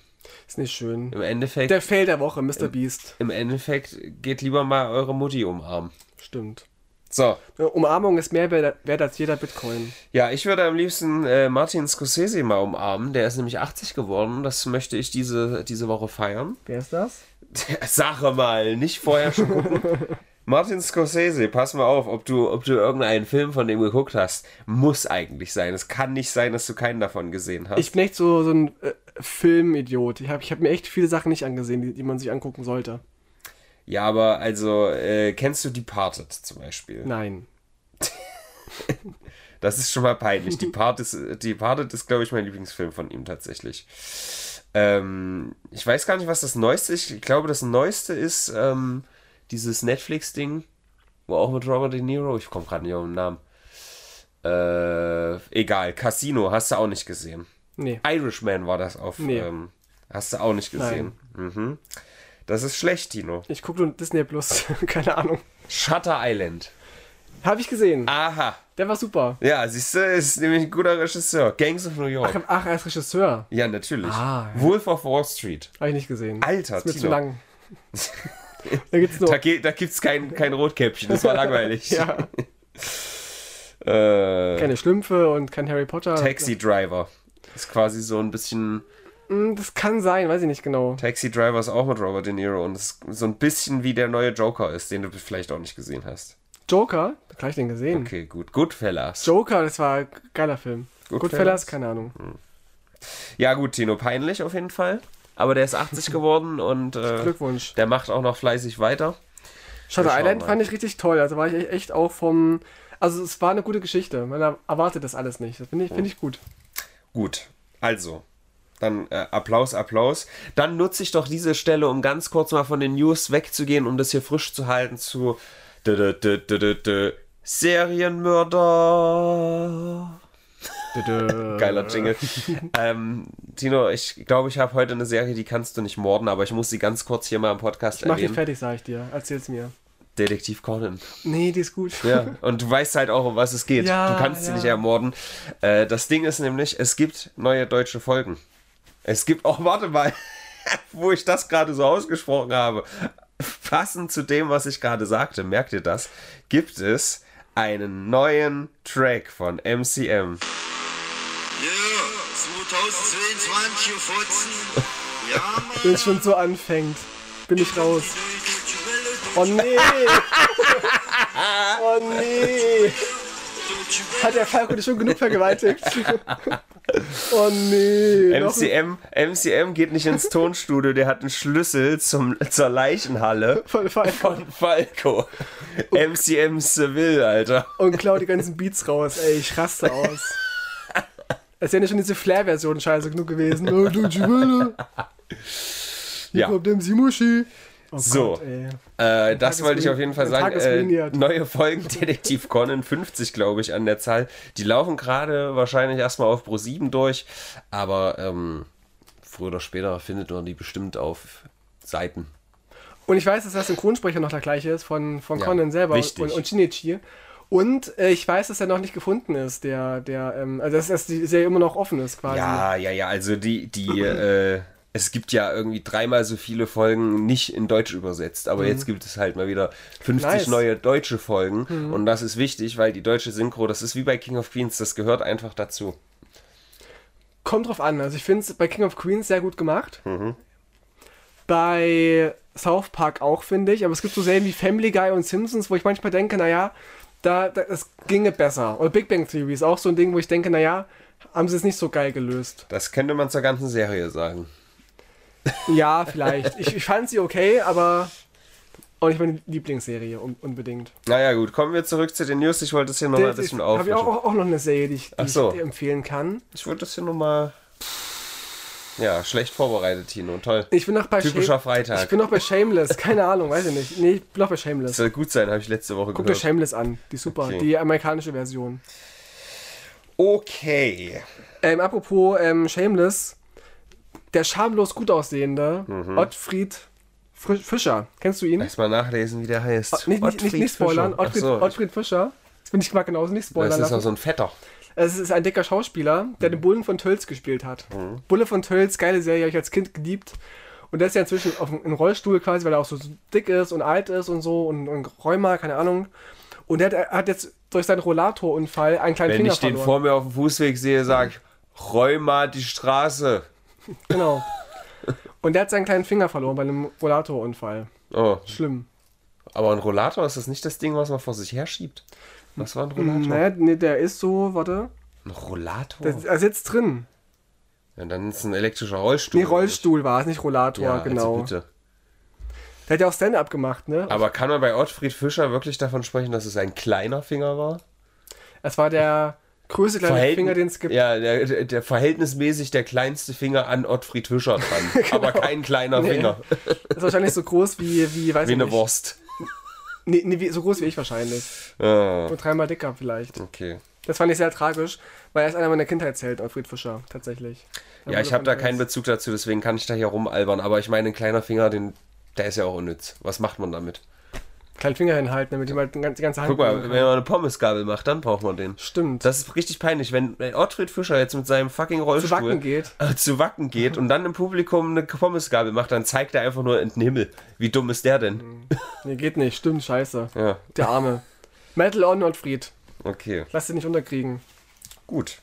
Ist nicht schön. Im Endeffekt, Der Fail der Woche, Mr. Beast. im Endeffekt geht lieber mal eure Mutti umarmen. Stimmt. So, Umarmung ist mehr wert als jeder Bitcoin. ja, ich würde am liebsten äh, Martin Scorsese mal umarmen. Der ist nämlich 80 geworden. Das möchte ich diese, diese Woche feiern. Wer ist das? *laughs* Sache mal, nicht vorher schon gucken. *laughs* Martin Scorsese, pass mal auf, ob du, ob du irgendeinen Film von dem geguckt hast. Muss eigentlich sein. Es kann nicht sein, dass du keinen davon gesehen hast. Ich bin echt so, so ein äh, Filmidiot. Ich habe ich hab mir echt viele Sachen nicht angesehen, die, die man sich angucken sollte. ja, aber also, äh, kennst du Departed zum Beispiel? Nein. *laughs* Das ist schon mal peinlich. Departed ist, Departed ist glaube ich, mein Lieblingsfilm von ihm tatsächlich. Ähm, ich weiß gar nicht, was das Neueste ist. Ich glaube, das Neueste ist ähm, dieses Netflix-Ding, wo auch mit Robert De Niro, ich komme gerade nicht auf den Namen. Äh, egal, Casino, hast du auch nicht gesehen. Nee. Irishman war das auf. Nee. Ähm, hast du auch nicht gesehen. Mhm. Das ist schlecht, Tino. Ich gucke nur Disney Plus. *laughs* Keine Ahnung. Shutter Island. Habe ich gesehen. Aha. Der war super. Ja, siehst du, ist nämlich ein guter Regisseur. Gangs of New York. Ach, ach er ist Regisseur. Ja, natürlich. Ah, ja. Wolf of Wall Street. Habe ich nicht gesehen. Alter, ist mir Tino. zu lang. *laughs* *laughs* da gibt's nur. Da, da gibt's kein, kein Rotkäppchen, das war *laughs* langweilig. ja, *laughs* äh, keine Schlümpfe und kein Harry Potter. Taxi Driver. Ist quasi so ein bisschen. Hm, Das kann sein, weiß ich nicht genau. Taxi Driver ist auch mit Robert De Niro und ist so ein bisschen wie der neue Joker ist, den du vielleicht auch nicht gesehen hast. Joker? Da habe ich den gesehen. Okay, gut. Goodfellas. Joker, das war ein geiler Film. Goodfellas? Goodfellas, keine Ahnung. Ja, gut, Tino, peinlich auf jeden Fall. Aber der ist 80 geworden und äh, Glückwunsch. der macht auch noch fleißig weiter. Shutter Island mal. fand ich richtig toll. Also war ich e- echt auch vom. Also es war eine gute Geschichte. Man er- erwartet das alles nicht. Das finde ich, finde ich gut. Gut, also, Dann äh, Applaus, Applaus. Dann nutze ich doch diese Stelle, um ganz kurz mal von den News wegzugehen, um das hier frisch zu halten zu Serienmörder. Geiler Jingle. *laughs* ähm, Tino, ich glaube, ich habe heute eine Serie, die kannst du nicht morden, aber ich muss sie ganz kurz hier mal im Podcast Ich mach die erwähnen. fertig, sag ich dir. Erzähl's mir. Detektiv Conan. Nee, die ist gut. Ja, und du weißt halt auch, um was es geht. Ja, du kannst sie ja. nicht ermorden. Äh, das Ding ist nämlich, es gibt neue deutsche Folgen. Es gibt auch, warte mal, *laughs* wo ich das gerade so ausgesprochen habe, passend zu dem, was ich gerade sagte, merkt ihr das, gibt es einen neuen Track von MCM. Ja, 2022 Uhr Fotzen. Ja, Mann. Wenn es schon so anfängt, bin ich raus. Oh nee! *laughs* Oh nee! Hat der Falco dich schon genug vergewaltigt? *laughs* Oh nee! MCM, MCM geht nicht ins Tonstudio, der hat einen Schlüssel zum, zur Leichenhalle Voll Falco. von Falco. MCM Seville, Alter. Und klau die ganzen Beats raus, ey, ich raste aus. *laughs* Es wäre ja schon diese Flair-Version scheiße genug gewesen. Hier Ja. kommt MC Muschi. Oh So. Gott. Äh, das wollte ist ich auf jeden Fall sagen. Ist Äh, neue Folgen *laughs* Detektiv Conan, 50 glaube ich an der Zahl. Die laufen gerade wahrscheinlich erstmal auf Pro 7 durch, aber ähm, früher oder später findet man die bestimmt auf Seiten. Und ich weiß, dass der Synchronsprecher noch der gleiche ist von, von Ja, Conan selber wichtig. und, und Shinichi. Und äh, ich weiß, dass er noch nicht gefunden ist, der, der, ähm, also dass, dass die Serie immer noch offen ist quasi. Ja, ja, ja, also die, die, äh, es gibt ja irgendwie dreimal so viele Folgen nicht in Deutsch übersetzt, aber jetzt gibt es halt mal wieder 50 Mhm. Nice. Mhm. neue deutsche Folgen und das ist wichtig, weil die deutsche Synchro, das ist wie bei King of Queens, das gehört einfach dazu. Kommt drauf an. Also ich finde es bei King of Queens sehr gut gemacht. Mhm. Bei South Park auch, finde ich. Aber es gibt so Serien wie Family Guy und Simpsons, wo ich manchmal denke, naja, da, da, das ginge besser. Oder Big Bang Theory ist auch so ein Ding, wo ich denke, naja, haben sie es nicht so geil gelöst. Das könnte man zur ganzen Serie sagen. Ja, vielleicht. ich, ich fand sie okay, aber auch nicht meine Lieblingsserie un unbedingt. Naja, gut, kommen wir zurück zu den News. Ich wollte das hier nochmal ein bisschen habe ich auffrischen. auch, auch noch eine Serie, die ich, die so. ich dir empfehlen kann. Ich wollte das hier nochmal. Ja, schlecht vorbereitet, Tino. Toll. Ich bin noch bei Typischer Shame- Freitag. Ich bin noch bei Shameless. Keine Ahnung, weiß ich nicht. Nee, ich bin noch bei Das Shameless. soll gut sein, habe ich letzte Woche euch gehört. Shameless an. Die super. Okay. Die amerikanische Version. Okay. Ähm, apropos ähm, Shameless. Der schamlos gut aussehende Mhm. Ottfried Fri- Fischer. Kennst du ihn? Erstmal nachlesen, wie der heißt. Nicht, nicht, nicht, Ottfried nicht spoilern. Ottfried, so, Ottfried Fischer. Das bin ich mal genauso nicht spoilern Das ist lassen. noch so ein Fetter. Es ist ein dicker Schauspieler, der den Bullen von Tölz gespielt hat. Bulle von Tölz, geile Serie, habe ich als Kind geliebt. Und der ist ja inzwischen auf einem Rollstuhl quasi, weil er auch so dick ist und alt ist und so und, und Rheuma, keine Ahnung. Und der hat, er hat jetzt durch seinen Rollatorunfall einen kleinen Wenn Finger ich den verloren. vor mir auf dem Fußweg sehe, sag ich, Rheuma die Straße. *laughs* Genau. Und der hat seinen kleinen Finger verloren bei einem Rollatorunfall. Oh, Schlimm. aber ein Rollator ist das nicht das Ding, was man vor sich her schiebt? Was war ein Rollator? Naja, nee, der ist so, warte. Ein Rollator? Der, er sitzt drin. ja, dann ist es ein elektrischer Rollstuhl. Nee, Rollstuhl war es, nicht Rollator, Ja, genau. Also bitte. Der hat ja auch Stand-up gemacht, ne? Aber kann man bei Ottfried Fischer wirklich davon sprechen, dass es ein kleiner Finger war? Es war der größte kleine Verhältn- Finger, den es gibt. Ja, der, der, der verhältnismäßig der kleinste Finger an Ottfried Fischer dran. *laughs* Aber kein kleiner Genau. Nee. Finger. Ist wahrscheinlich so groß wie, wie weiß Wie ich eine nicht. Wurst. Nee, nee, so groß wie ich wahrscheinlich. Ah, Und dreimal dicker vielleicht. okay. Das fand ich sehr tragisch, weil er ist einer meiner Kindheitshelden, Alfred Fischer, tatsächlich. Ja, ich habe da keinen Bezug dazu, deswegen kann ich da hier rumalbern. Aber ich meine, ein kleiner Finger, den, der ist ja auch unnütz. Was macht man damit? Kleinen Finger hinhalten, damit die ganze die ganze Hand. Guck mal, wenn man eine Pommesgabel macht, dann braucht man den. Stimmt. Das ist richtig peinlich, wenn, wenn Ottfried Fischer jetzt mit seinem fucking zu Rollstuhl wacken geht. *laughs* äh, zu wacken geht und dann im Publikum eine Pommesgabel macht, dann zeigt er einfach nur in den Himmel. Wie dumm ist der denn? Nee, geht nicht. Stimmt, scheiße. Ja, Der Arme. Metal on Ottfried. okay. Lass dich nicht unterkriegen. Gut.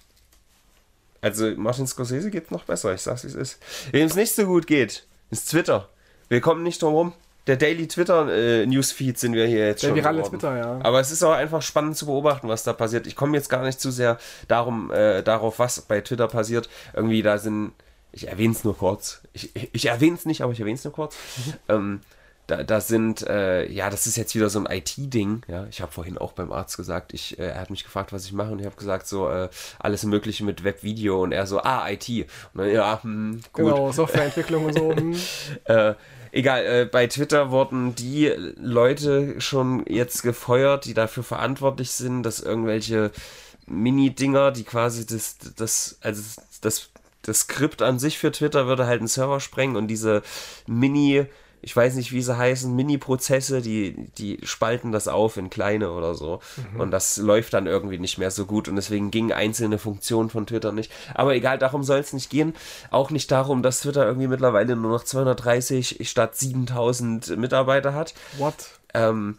Also Martin Scorsese geht noch besser, ich sag's wie es ist. Wem es nicht so gut geht, ist Twitter. Wir kommen nicht drum rum. Der Daily Twitter äh, Newsfeed sind wir hier jetzt Der schon. virale geworden. Twitter, ja. Aber es ist auch einfach spannend zu beobachten, was da passiert. Ich komme jetzt gar nicht zu sehr darum, äh, darauf, was bei Twitter passiert. Irgendwie da sind, ich erwähne es nur kurz. Ich, ich erwähne es nicht, aber ich erwähne es nur kurz. *laughs* ähm, da, da sind, äh, ja, das ist jetzt wieder so ein IT-Ding. Ja, ich habe vorhin auch beim Arzt gesagt, ich, äh, er hat mich gefragt, was ich mache und ich habe gesagt so äh, alles Mögliche mit Webvideo und er so, ah IT. Und dann, ja, hm, gut. Genau, Softwareentwicklung und so. hm. *laughs* Egal, äh, bei Twitter wurden die Leute schon jetzt gefeuert, die dafür verantwortlich sind, dass irgendwelche Mini-Dinger, die quasi das, das, also das, das Skript an sich für Twitter würde halt einen Server sprengen und diese Mini, ich weiß nicht, wie sie heißen, Mini-Prozesse, die, die spalten das auf in kleine oder so. Und das läuft dann irgendwie nicht mehr so gut und deswegen gingen einzelne Funktionen von Twitter nicht. Aber egal, darum soll es nicht gehen. Auch nicht darum, dass Twitter irgendwie mittlerweile nur noch 230 statt 7000 Mitarbeiter hat. What? Ähm,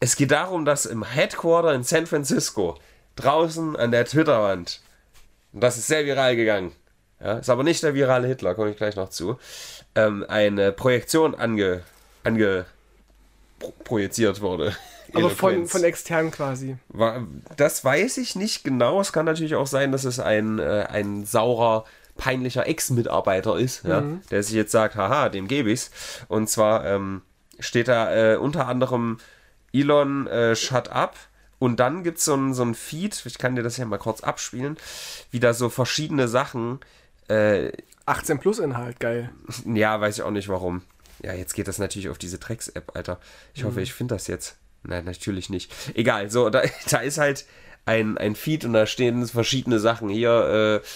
es geht darum, dass im Headquarter in San Francisco draußen an der Twitter-Wand, und das ist sehr viral gegangen, ja, ist aber nicht der virale Hitler, komme ich gleich noch zu, ähm, eine Projektion ange, ange pro projiziert wurde. Aber *laughs* von, Eloquenz. von extern quasi. War- Das weiß ich nicht genau. Es kann natürlich auch sein, dass es ein, äh, ein saurer, peinlicher Ex-Mitarbeiter ist, ja, der sich jetzt sagt, haha, dem gebe ich's. Und zwar ähm, steht da äh, unter anderem Elon äh, shut up. Und dann gibt es so ein, so ein Feed, ich kann dir das ja mal kurz abspielen, wie da so verschiedene Sachen, äh, 18 Plus Inhalt, geil. ja, weiß ich auch nicht warum. Ja, jetzt geht das natürlich auf diese Drecks-App, Alter. Ich hoffe, ich finde das jetzt. Nein, natürlich nicht. Egal, so, da, *laughs* da ist halt ein, ein Feed und da stehen verschiedene Sachen. Hier, äh,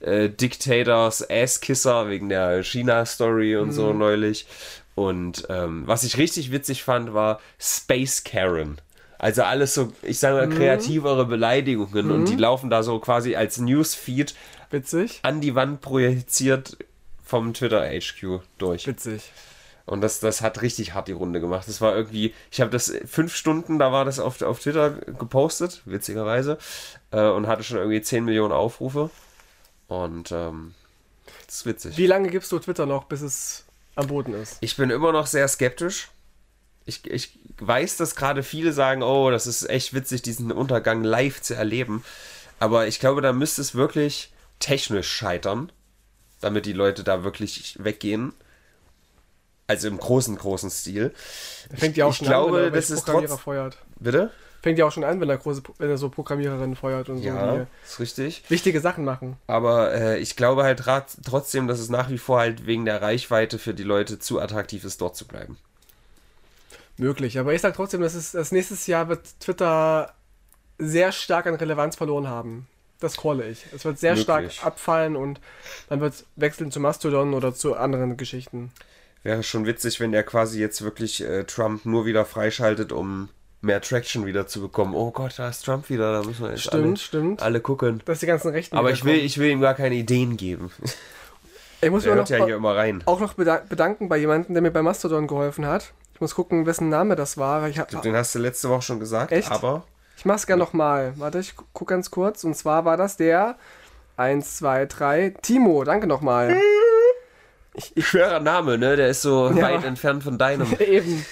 äh, Dictators Asskisser wegen der China-Story und so neulich. Und ähm, was ich richtig witzig fand, war Space Karen. Also alles so, ich sage mal, kreativere Beleidigungen und die laufen da so quasi als Newsfeed Witzig. an die Wand projiziert vom Twitter HQ durch. Witzig. Und das, das hat richtig hart die Runde gemacht. Das war irgendwie, ich habe das fünf Stunden, da war das auf, auf Twitter gepostet, witzigerweise, äh, und hatte schon irgendwie 10 Millionen Aufrufe. Und ähm, das ist witzig. Wie lange gibst du Twitter noch, bis es am Boden ist? Ich bin immer noch sehr skeptisch. Ich, ich weiß, dass gerade viele sagen, oh, das ist echt witzig, diesen Untergang live zu erleben. Aber ich glaube, da müsste es wirklich technisch scheitern, damit die Leute da wirklich weggehen. Also im großen, großen Stil. Fängt ja auch ich schon glaube, an, wenn er das Programmierer trotz- feuert. Bitte? Fängt ja auch schon an, wenn er, große, wenn er so Programmiererinnen feuert und so, Ja, ist richtig. wichtige Sachen machen. Aber äh, ich glaube halt trotzdem, dass es nach wie vor halt wegen der Reichweite für die Leute zu attraktiv ist, dort zu bleiben. Möglich. Aber ich sag trotzdem, dass es das nächstes Jahr wird Twitter sehr stark an Relevanz verloren haben. Das calle ich. Es wird sehr Möglich. stark abfallen und man wird wechseln zu Mastodon oder zu anderen Geschichten. Wäre schon witzig, wenn er quasi jetzt wirklich äh, Trump nur wieder freischaltet, um mehr Traction wieder zu bekommen. Oh Gott, da ist Trump wieder, da müssen wir jetzt Stimmt, alle, stimmt. alle gucken. Dass die ganzen Rechten Aber ich will, ich will ihm gar keine Ideen geben. *laughs* ich muss Er mir hört noch, ja hier immer rein. auch noch beda- bedanken bei jemandem, der mir bei Mastodon geholfen hat. Ich muss gucken, wessen Name das war. Ich, hab, Den hast du letzte Woche schon gesagt, Echt? aber ich mach's gerne nochmal. Warte, ich gu- guck ganz kurz. Und zwar war das der 1, 2, 3. Timo, danke nochmal. schwerer Name, ne? Der ist so *laughs* Ja. weit entfernt von deinem. *laughs* Eben.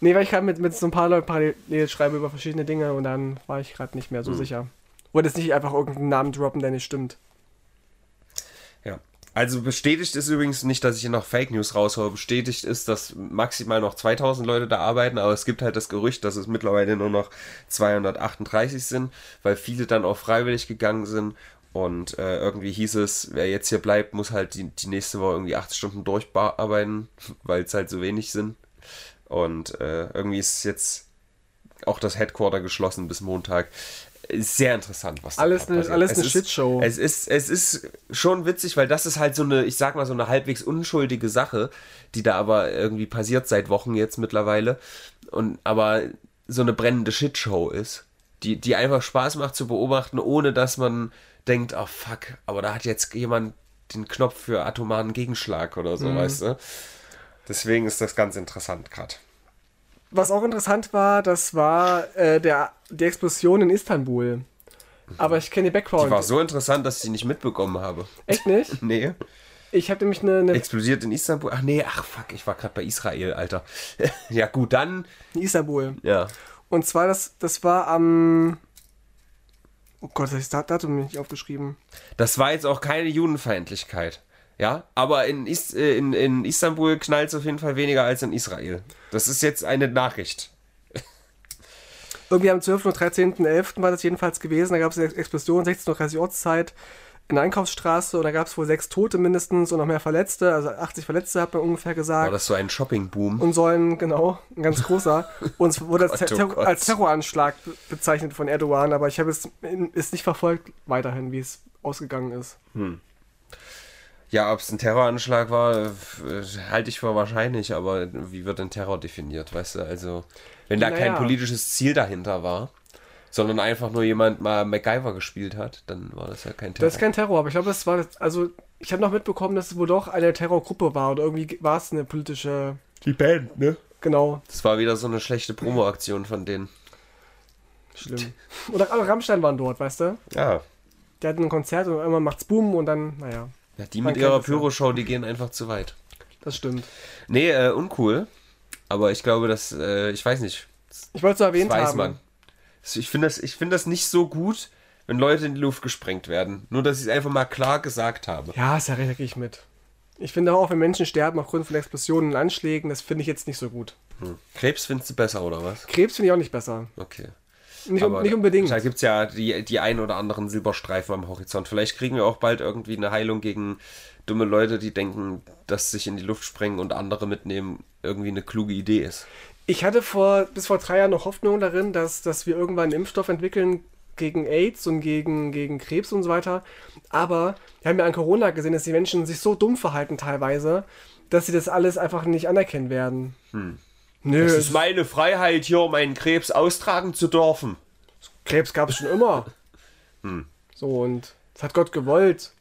Nee, weil ich gerade mit, mit so ein paar Leuten parallel schreibe über verschiedene Dinge und dann war ich gerade nicht mehr so sicher. Wollte jetzt nicht einfach irgendeinen Namen droppen, der nicht stimmt. Ja. Also bestätigt ist übrigens nicht, dass ich hier noch Fake News raushole. Bestätigt ist, dass maximal noch 2000 Leute da arbeiten, aber es gibt halt das Gerücht, dass es mittlerweile nur noch 238 sind, weil viele dann auch freiwillig gegangen sind. Und äh, irgendwie hieß es, wer jetzt hier bleibt, muss halt die, die nächste Woche irgendwie 8 Stunden durcharbeiten, *laughs* weil es halt so wenig sind. Und äh, irgendwie ist jetzt auch das Headquarter geschlossen bis Montag. Ist sehr interessant, was da Alles eine- passiert. alles Es eine ist- Shitshow. Es ist, es ist schon witzig, weil das ist halt so eine, ich sag mal, so eine halbwegs unschuldige Sache, die da aber irgendwie passiert seit Wochen jetzt mittlerweile. Und aber so eine brennende Shitshow ist, die, die einfach Spaß macht zu beobachten, ohne dass man denkt, oh fuck, aber da hat jetzt jemand den Knopf für atomaren Gegenschlag oder Mhm. so, weißt du? Deswegen ist das ganz interessant gerade. Was auch interessant war, das war äh, der, die Explosion in Istanbul. Aber ich kenne die Background. Die war so interessant, dass ich die nicht mitbekommen habe. Echt nicht? *laughs* Nee. Ich habe nämlich eine, eine Explodiert in Istanbul? Ach nee, ach fuck, ich war gerade bei Israel, Alter. *laughs* ja gut, dann. in Istanbul. Ja. Und zwar, das, das war am. Oh Gott, das ist das Datum nicht aufgeschrieben. Das war jetzt auch keine Judenfeindlichkeit. Ja, aber in, Is äh, in, in Istanbul knallt es auf jeden Fall weniger als in Israel. Das ist jetzt eine Nachricht. Irgendwie am 12. und 13.11. war das jedenfalls gewesen. Da gab es eine Explosion, 16.30 Uhr Ortszeit in der Einkaufsstraße und da gab es wohl sechs Tote mindestens und noch mehr Verletzte. Also 80 Verletzte hat man ungefähr gesagt. War das so ein Shopping-Boom? und sollen, genau, ein ganz großer. Und es wurde als, *laughs* Gott, oh Ter Gott. als Terroranschlag be- bezeichnet von Erdogan, aber ich habe es ist nicht verfolgt weiterhin, wie es ausgegangen ist. Ja, ob es ein Terroranschlag war, äh, halte ich für wahrscheinlich, aber wie wird denn Terror definiert, weißt du? Also, wenn da kein Naja. politisches Ziel dahinter war, sondern einfach nur jemand mal MacGyver gespielt hat, dann war das ja kein Terror. Das ist kein Terror, aber ich glaube, es war, also ich habe noch mitbekommen, dass es wohl doch eine Terrorgruppe war oder irgendwie war es eine politische, die Band, ne? genau, Das war wieder so eine schlechte Promo-Aktion von denen. schlimm. Oder alle Rammstein waren dort, weißt du? Ja. Der hat ein Konzert und immer macht's Boom und dann, naja, ja die Man mit kennt ihrer. Pyro-Show, die gehen einfach zu weit. das stimmt. Nee, äh, uncool. Aber ich glaube, dass, äh, ich weiß nicht, Ich wollte es das erwähnt weiß haben. man. Ich finde das, ich find das nicht so gut, wenn Leute in die Luft gesprengt werden. Nur, dass ich es einfach mal klar gesagt habe. Ja, ist ja ich mit. Ich finde auch, wenn Menschen sterben aufgrund von Explosionen und Anschlägen, das finde ich jetzt nicht so gut. Hm. Krebs findest du besser, oder was? Krebs finde ich auch nicht besser. Okay. Nicht, um, nicht unbedingt. Da gibt es ja die, die ein oder anderen Silberstreifen am Horizont. Vielleicht kriegen wir auch bald irgendwie eine Heilung gegen dumme Leute, die denken, dass sich in die Luft sprengen und andere mitnehmen, irgendwie eine kluge Idee ist. Ich hatte vor, bis vor drei Jahren noch Hoffnung darin, dass, dass wir irgendwann einen Impfstoff entwickeln gegen AIDS und gegen, gegen Krebs und so weiter. Aber wir haben ja an Corona gesehen, dass die Menschen sich so dumm verhalten teilweise, dass sie das alles einfach nicht anerkennen werden. Nö, Es ist meine Freiheit, hier meinen Krebs austragen zu dürfen. Krebs gab es schon immer. So, und das hat Gott gewollt.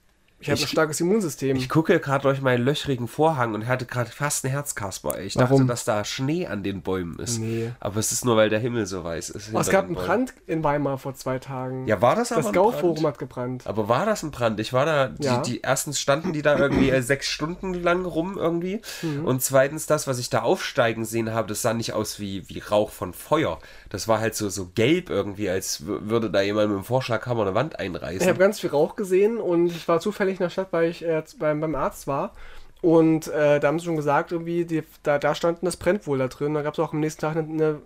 Ich habe ein Ich- starkes Immunsystem. Ich gucke gerade durch meinen löchrigen Vorhang und hatte gerade fast ein Herzkasper. Ich dachte, Warum? dass da Schnee an den Bäumen ist. Nee. Aber es ist nur, weil der Himmel so weiß ist. Oh, es gab einen. Brand in Weimar vor zwei Tagen. Ja, war das aber das Gau-Forum hat gebrannt. Aber war das ein Brand? Ich war da, die, Ja. die erstens standen die da irgendwie äh, sechs Stunden lang rum irgendwie. Mhm. Und zweitens das, was ich da aufsteigen sehen habe, das sah nicht aus wie, wie Rauch von Feuer. Das war halt so, so gelb irgendwie, als würde da jemand mit dem Vorschlaghammer eine Wand Ich einreißen. habe ganz viel Rauch gesehen und ich war zufällig in der Stadt, weil ich äh, beim, beim Arzt war. Und äh, da haben sie schon gesagt, irgendwie, die, da, da standen das brennt wohl da drin. Da gab es auch am nächsten Tag eine, eine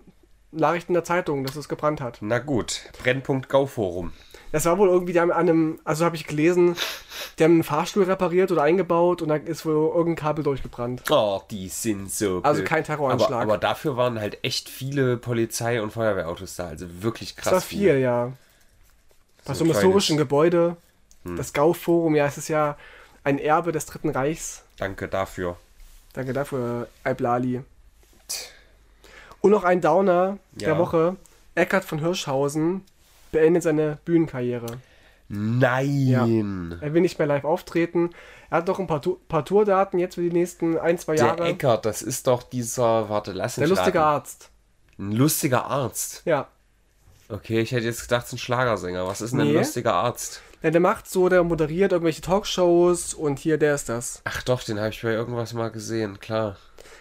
Nachricht in der Zeitung, dass es gebrannt hat. Na gut, Brennpunkt Gauforum. Das war wohl irgendwie, die haben an einem, also habe ich gelesen, die haben einen Fahrstuhl repariert oder eingebaut und da ist wohl irgendein Kabel durchgebrannt. Oh, die sind so. Also kein Terroranschlag. Aber, aber dafür waren halt echt viele Polizei- und Feuerwehrautos da. Also wirklich krass. Das war viel, ja. Bei so einem historischen Gebäude, das Gau-Forum, ja, es ist ja ein Erbe des Dritten Reichs. Danke dafür. Danke dafür, Alblali. Und noch ein Downer der Ja. Woche. Eckart von Hirschhausen beendet seine Bühnenkarriere. Nein. Er will nicht mehr live auftreten. Er hat noch ein paar, Tu- paar Tourdaten jetzt für die nächsten ein, zwei Der Jahre. Eckert, das ist doch dieser, warte, lass der lustige raten. Arzt. Ein lustiger Arzt. Ja. Okay, ich hätte jetzt gedacht, es ist ein Schlagersänger. Was ist denn ein Nee. lustiger Arzt? Ja. Der macht so, der moderiert irgendwelche Talkshows und hier, der ist das. Ach doch, den habe ich bei irgendwas mal gesehen, klar.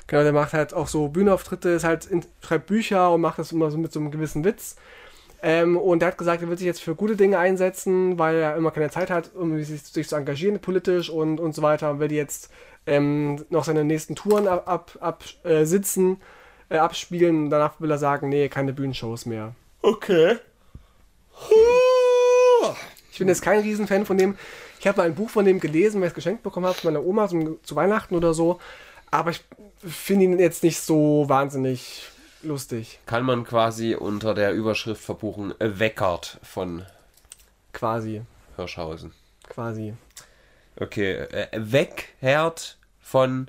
Genau, der macht halt auch so Bühnenauftritte, ist halt in, schreibt Bücher und macht das immer so mit so einem gewissen Witz. Ähm, und er hat gesagt, er wird sich jetzt für gute Dinge einsetzen, weil er immer keine Zeit hat, um sich, sich zu engagieren politisch und, und so weiter. Und will jetzt ähm, noch seine nächsten Touren ab, ab, ab, äh, sitzen, äh, abspielen. Danach will er sagen, nee, keine Bühnenshows mehr. Okay. Ich bin jetzt kein Riesenfan von dem. Ich habe mal ein Buch von dem gelesen, weil ich es geschenkt bekommen habe von meiner Oma zum, zu Weihnachten oder so. Aber ich finde ihn jetzt nicht so wahnsinnig lustig, Kann man quasi unter der Überschrift verbuchen, Weckert von quasi. Hirschhausen. Quasi. Okay, äh, Wegherd von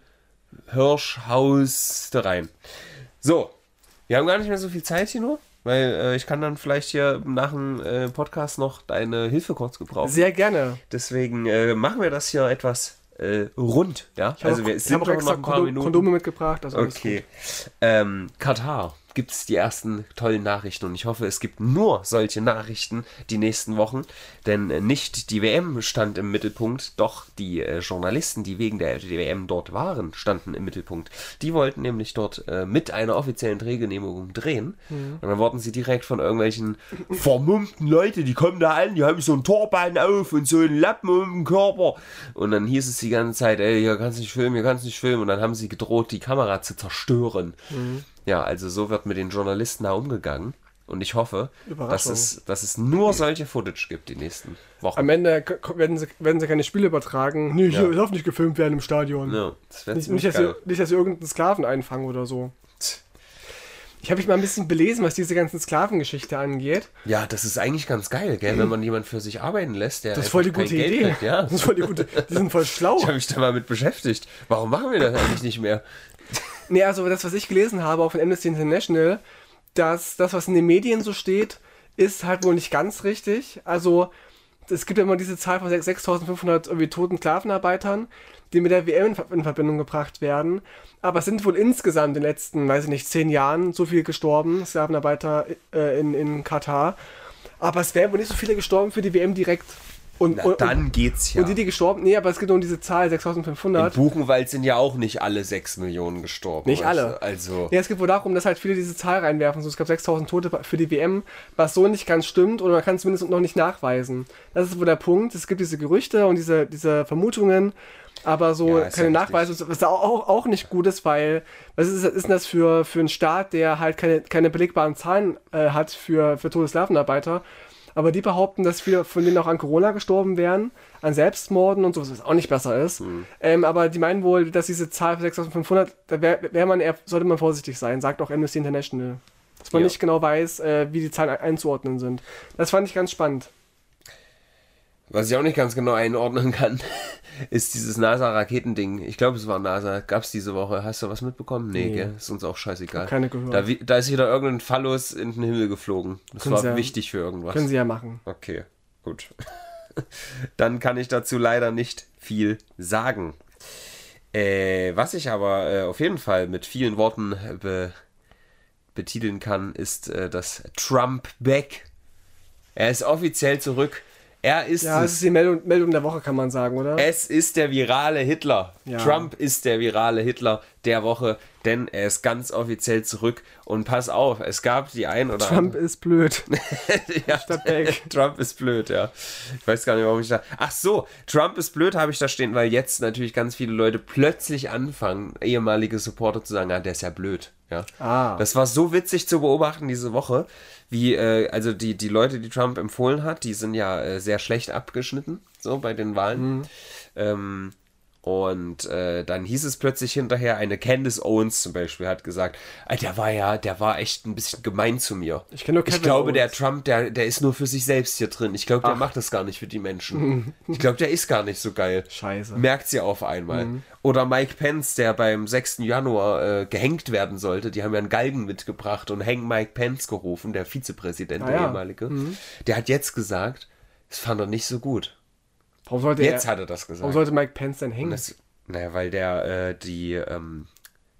Hirschhaus rein. So, wir haben gar nicht mehr so viel Zeit hier nur, weil äh, ich kann dann vielleicht hier nach dem äh, Podcast noch deine Hilfe kurz gebrauchen. Sehr gerne. Deswegen äh, machen wir das hier etwas äh, rund, ja? Ich Also wir sind noch extra ein paar Kondom, Minuten. Kondome mitgebracht. Also alles Okay. Ähm, Katar. Gibt es die ersten tollen Nachrichten. Und ich hoffe, es gibt nur solche Nachrichten die nächsten Wochen, denn äh, nicht die WM stand im Mittelpunkt, doch die äh, Journalisten, die wegen der WM dort waren, standen im Mittelpunkt. Die wollten nämlich dort äh, mit einer offiziellen Drehgenehmigung drehen. Und dann wurden sie direkt von irgendwelchen *laughs* vermummten Leuten, die kommen da an, die haben so ein Torbein auf und so einen Lappen um den Körper. Und dann hieß es die ganze Zeit, ey, hier kannst du nicht filmen, hier kannst du nicht filmen. Und dann haben sie gedroht, die Kamera zu zerstören. Ja, also so wird mit den Journalisten da umgegangen. Und ich hoffe, dass es, dass es nur solche Footage gibt die nächsten Wochen. Am Ende werden sie, werden sie keine Spiele übertragen. Nee, hier Ja. darf nicht gefilmt werden im Stadion. ja, das Nicht, nicht, dass sie, nicht, dass sie irgendeinen Sklaven einfangen oder so. Ich habe mich mal ein bisschen belesen, was diese ganzen Sklavengeschichte angeht. Ja, das ist eigentlich ganz geil, gell, wenn man jemanden für sich arbeiten lässt, der Das ist voll die gute Geld Idee. kriegt, ja. Das ist voll die gute, die sind voll *laughs* schlau. Ich habe mich da mal mit beschäftigt. Warum machen wir das eigentlich nicht mehr? Nee, also das, was ich gelesen habe, auch von Amnesty International, dass das, was in den Medien so steht, ist halt wohl nicht ganz richtig. Also es gibt ja immer diese Zahl von 6.500 irgendwie toten Sklavenarbeitern, die mit der WM in Ver- in Verbindung gebracht werden. Aber es sind wohl insgesamt in den letzten, weiß ich nicht, zehn Jahren so viel gestorben, Sklavenarbeiter äh, in, in Katar. Aber es wären wohl nicht so viele gestorben für die WM direkt. Und, Na, und, dann geht's ja. und die, die gestorben, nee, aber es gibt nur diese Zahl, In 6.500. Buchenwald sind ja auch nicht alle 6 Millionen gestorben. Nicht weißt alle. Also, Ja, es geht wohl darum, dass halt viele diese Zahl reinwerfen. So, es gab 6000 Tote für die WM, was so nicht ganz stimmt oder man kann es zumindest noch nicht nachweisen. Das ist wohl der Punkt. Es gibt diese Gerüchte und diese, diese Vermutungen, aber so Ja, keine ja Nachweise, was auch, auch, auch nicht gut ist, weil was ist, ist denn das für, für einen Staat, der halt keine, keine belegbaren Zahlen äh, hat für, für tote Sklavenarbeiter? Aber die behaupten, dass viele von denen auch an Corona gestorben wären, an Selbstmorden und sowas, was auch nicht besser ist. Hm. Ähm, aber die meinen wohl, dass diese Zahl von 6500, da wär, wär man eher, sollte man vorsichtig sein, sagt auch Amnesty International. Dass man Ja. nicht genau weiß, äh, wie die Zahlen ein- einzuordnen sind. Das fand ich ganz spannend. Was ich auch nicht ganz genau einordnen kann, *laughs* ist dieses NASA-Raketending. Ich glaube, es war NASA. Gab's diese Woche. Hast du was mitbekommen? Nee, Nee. gell? Ist uns auch scheißegal. Keine gehört. Da, da ist wieder irgendein Phallus in den Himmel geflogen. Das Können war ja- wichtig für irgendwas. Können sie ja machen. Okay, gut. *laughs* Dann kann ich dazu leider nicht viel sagen. Äh, was ich aber äh, auf jeden Fall mit vielen Worten äh, be betiteln kann, ist äh, das Trump Back. Er ist offiziell zurück. Er ist Ja, es. ist die Meldung, Meldung der Woche, kann man sagen, oder? Es ist der virale Hitler. Ja. Trump ist der virale Hitler der Woche, denn er ist ganz offiziell zurück. Und pass auf, es gab die ein oder Trump ist blöd. *laughs* *laughs* ja. *laughs* Trump ist blöd, ja. Ich weiß gar nicht, warum ich da. Ach so, Trump ist blöd habe ich da stehen, weil jetzt natürlich ganz viele Leute plötzlich anfangen, ehemalige Supporter zu sagen, ah, der ist ja blöd. Ja. Ah. Das war so witzig zu beobachten diese Woche, wie, äh, also die, die Leute, die Trump empfohlen hat, die sind ja äh, sehr schlecht abgeschnitten, so bei den Wahlen. Mhm. Ähm, und äh, dann hieß es plötzlich hinterher, eine Candace Owens zum Beispiel hat gesagt, "Ah, der war ja, der war echt ein bisschen gemein zu mir. Ich kenn nur Ich glaube, Owens. der Trump, der, der ist nur für sich selbst hier drin. Ich glaube, der Ach. macht das gar nicht für die Menschen. *laughs* ich glaube, der ist gar nicht so geil. Scheiße. Merkt sie auf einmal. Mhm. Oder Mike Pence, der beim 6. Januar äh, gehängt werden sollte. Die haben ja einen Galgen mitgebracht und hängen Mike Pence gerufen, der Vizepräsident, Ah der ja. ehemalige. Der hat jetzt gesagt, das fand er nicht so gut. Warum sollte, Jetzt er, hat er das warum gesagt. sollte Mike Pence denn hängen? Das, naja, weil der, äh, die, ähm,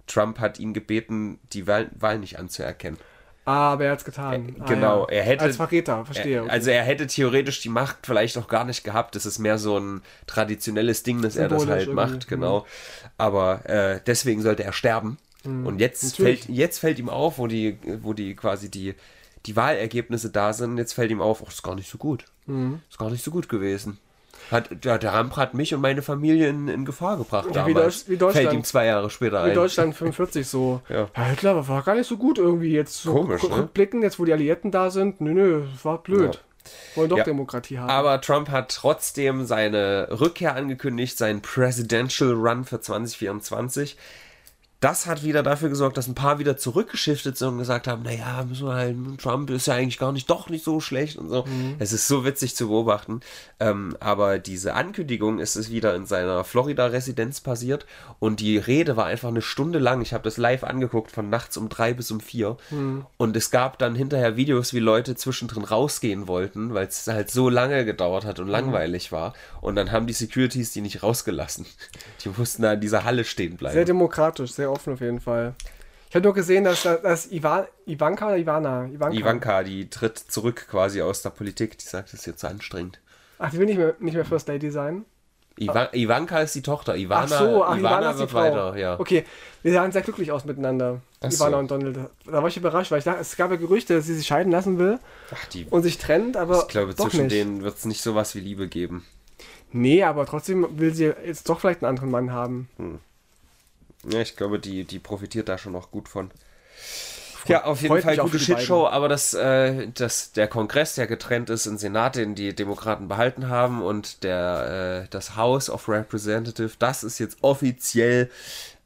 Trump hat ihn gebeten, die Wahl, Wahl nicht anzuerkennen. ah, aber er hat's getan. Ah, genau, ja. er hätte- Als Verräter, verstehe. Er, okay. also er hätte theoretisch die Macht vielleicht auch gar nicht gehabt. Das ist mehr so ein traditionelles Ding, dass er das Symbolisch halt irgendwie, macht, genau. Aber äh, deswegen sollte er sterben. Und jetzt Mhm. Natürlich. fällt, jetzt fällt ihm auf, wo die, wo die quasi die, die Wahlergebnisse da sind, jetzt fällt ihm auf, oh, das ist gar nicht so gut. Mhm. Ist gar nicht so gut gewesen. Hat, ja, der Ramp hat mich und meine Familie in, in Gefahr gebracht Ja, wie damals. Deutsch- wie Deutschland. Fällt ihm zwei Jahre später in ein. Deutschland *laughs* 45 so. Ja. Ja, klar, war gar nicht so gut irgendwie jetzt. So Komisch, rück- ne? Rückblicken, jetzt wo die Alliierten da sind. Nö, nö, war blöd. Wollen doch Ja. Demokratie haben. Aber Trump hat trotzdem seine Rückkehr angekündigt, seinen Presidential Run für 2024. Das hat wieder dafür gesorgt, dass ein paar wieder zurückgeschiftet sind und gesagt haben, naja, müssen wir halt, Trump ist ja eigentlich gar nicht, doch nicht so schlecht und so. Es ist so witzig zu beobachten. Ähm, aber diese Ankündigung ist es wieder in seiner Florida-Residenz passiert und die Rede war einfach eine Stunde lang. Ich habe das live angeguckt, von nachts um drei bis um vier. Und es gab dann hinterher Videos, wie Leute zwischendrin rausgehen wollten, weil es halt so lange gedauert hat und langweilig war. Und dann haben die Securities die nicht rausgelassen. Die mussten da in dieser Halle stehen bleiben. sehr demokratisch, sehr offen auf jeden Fall. Ich habe nur gesehen, dass, dass Ivan, Ivanka oder Ivana? Ivanka. Ivanka, die tritt zurück quasi aus der Politik. Die sagt, das ist jetzt zu anstrengend. Ach, die will nicht mehr, nicht mehr First Lady sein? Ivan, Ivanka ist die Tochter. Ivana, Ach so, ach, Ivana, Ivana ist die Frau. weiter, ja. Okay, wir sahen sehr glücklich aus miteinander, Ach Ivana so. und Donald. Da war ich überrascht, weil ich dachte, es gab ja Gerüchte, dass sie sich scheiden lassen will Ach, die, und sich trennt, aber ich glaube, zwischen nicht. denen wird es nicht sowas wie Liebe geben. Nee, aber trotzdem will sie jetzt doch vielleicht einen anderen Mann haben. Ja, ich glaube, die, die profitiert da schon noch gut von. Ja, auf jeden freut Fall gute Shitshow, aber das, äh, das, der Kongress, der getrennt ist, ein Senat, den die Demokraten behalten haben und der, äh, das House of Representative, das ist jetzt offiziell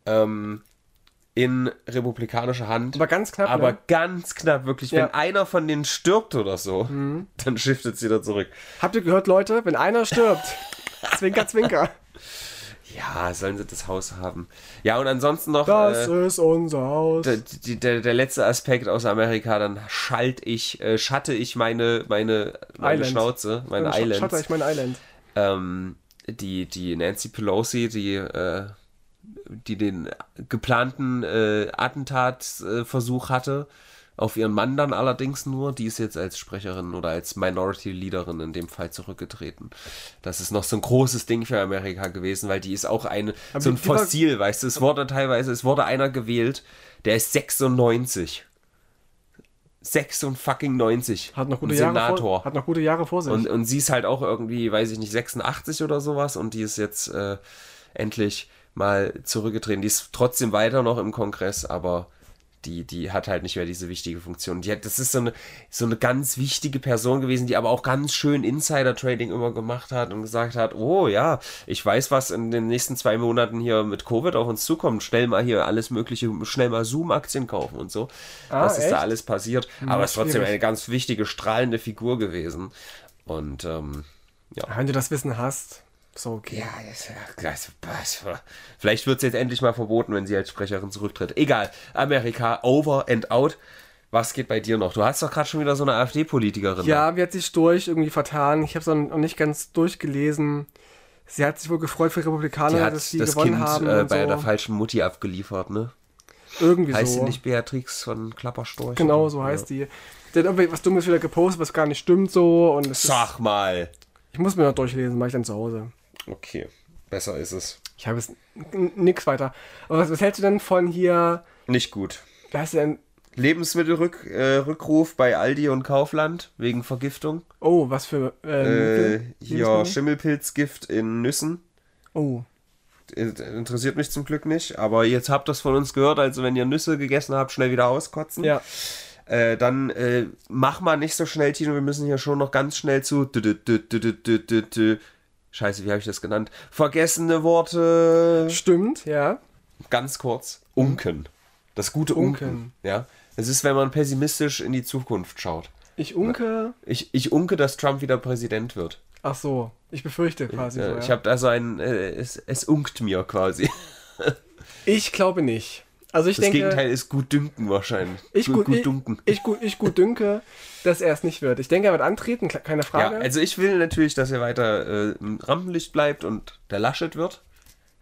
ähm, in republikanischer Hand. Aber ganz knapp, Aber ne? ganz knapp, wirklich. Ja. Mhm. Wenn einer von denen stirbt oder so, dann shiftet sie wieder zurück. Habt ihr gehört, Leute? Wenn einer stirbt, *laughs* zwinker, zwinker. Ja, sollen sie das Haus haben. Ja, und ansonsten noch. Das äh, ist unser Haus. der, der, der letzte Aspekt aus Amerika, dann schalt ich, äh, schatte ich meine, meine, meine Island. Schnauze, meine sch- Islands. Schaut euch mein Island. Ähm, die, die Nancy Pelosi, die, äh, die den geplanten äh, Attentatsversuch hatte, auf ihren Mann dann allerdings nur, die ist jetzt als Sprecherin oder als Minority Leaderin in dem Fall zurückgetreten. Das ist noch so ein großes Ding für Amerika gewesen, weil die ist auch eine, so ein war- Fossil, weißt du, es wurde teilweise, es wurde einer gewählt, der ist 96. 96. Hat noch gute Jahre Senator. vor, hat noch gute Jahre vor sich. Und, und sie ist halt auch irgendwie, weiß ich nicht, 86 oder sowas und die ist jetzt äh, endlich mal zurückgetreten. Die ist trotzdem weiter noch im Kongress, aber die, die hat halt nicht mehr diese wichtige Funktion. Die hat, das ist so eine, so eine ganz wichtige Person gewesen, die aber auch ganz schön Insider-Trading immer gemacht hat und gesagt hat, oh ja, ich weiß, was in den nächsten zwei Monaten hier mit Covid auf uns zukommt. Schnell mal hier alles mögliche, schnell mal Zoom-Aktien kaufen und so. Ah, was ist da echt? alles passiert? aber es ist trotzdem schwierig. eine ganz wichtige, strahlende Figur gewesen. Und ähm, ja. Wenn du das Wissen hast, so okay. Ja, das, das, das, vielleicht wird es jetzt endlich mal verboten, wenn sie als Sprecherin zurücktritt. Egal, Amerika, over and out. Was geht bei dir noch? Du hast doch gerade schon wieder so eine AfD-Politikerin. Ja, wie hat sich durch irgendwie vertan? Ich habe es noch nicht ganz durchgelesen. Sie hat sich wohl gefreut für Republikaner, die hat dass sie das gewonnen Kind haben. äh, bei so. der falschen Mutti abgeliefert, ne? Irgendwie Heißt so. sie nicht Beatrix von Klapperstorch? Genau, so heißt die. Die hat irgendwie was Dummes wieder gepostet, was gar nicht stimmt so. Und es ist, Sag mal. ich muss mir noch durchlesen, mache ich dann zu Hause. Okay, besser ist es. Ich habe jetzt n- nix weiter. Aber was, was hältst du denn von hier? Nicht gut. Der denn? Lebensmittelrückruf äh, bei Aldi und Kaufland wegen Vergiftung. Oh, was für. Äh, Mittel? hier Lebensmittel? Schimmelpilzgift in Nüssen. Oh. Interessiert mich zum Glück nicht, aber jetzt habt ihr es von uns gehört, also wenn ihr Nüsse gegessen habt, schnell wieder auskotzen. Ja. Äh, dann äh, mach mal nicht so schnell, Tino, wir müssen hier schon noch ganz schnell zu. Scheiße, wie habe ich das genannt? Vergessene Worte. Stimmt, ja. Ganz kurz. Unken. Das gute Unken. Unken. Ja. Es ist, wenn man pessimistisch in die Zukunft schaut. Ich unke. Ich, ich unke, dass Trump wieder Präsident wird. Ach so, ich befürchte quasi Ja, so. Ja. Ich habe da so ein, äh, es, es unkt mir quasi. Ich glaube nicht. Also ich Das denke, Gegenteil ist gut dünken wahrscheinlich. ich gut, ich, dunken. ich, gut, ich gut dünke, dass er es nicht wird. Ich denke, er wird antreten, keine Ja, Frage. also ich will natürlich, dass er weiter äh, im Rampenlicht bleibt und der Laschet wird.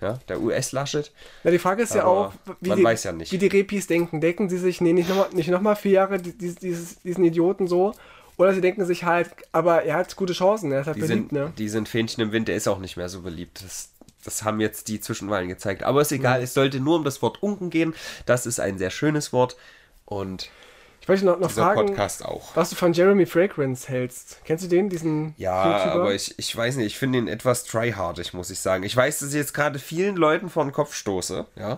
Ja, der US-Laschet. Na, die Frage ist ja Aber auch, wie man die, weiß ja nicht. wie die Repis denken. Denken sie sich, nee, nicht nochmal nicht noch mal vier Jahre die- die- dieses, diesen Idioten so? Oder sie denken sich halt, aber er hat gute Chancen, er ist halt Die beliebt, sind, ne? die sind Fähnchen im Wind, der ist auch nicht mehr so beliebt. Das, das haben jetzt die Zwischenwahlen gezeigt. Aber ist Mhm. egal, es sollte nur um das Wort unken gehen. Das ist ein sehr schönes Wort. Und Ich wollte noch, noch fragen, Podcast auch. was du von Jeremy Fragrance hältst. Kennst du den, diesen Ja, YouTuber? aber ich, ich weiß nicht, ich finde ihn etwas tryhardig, muss ich sagen. Ich weiß, dass ich jetzt gerade vielen Leuten vor den Kopf stoße, ja.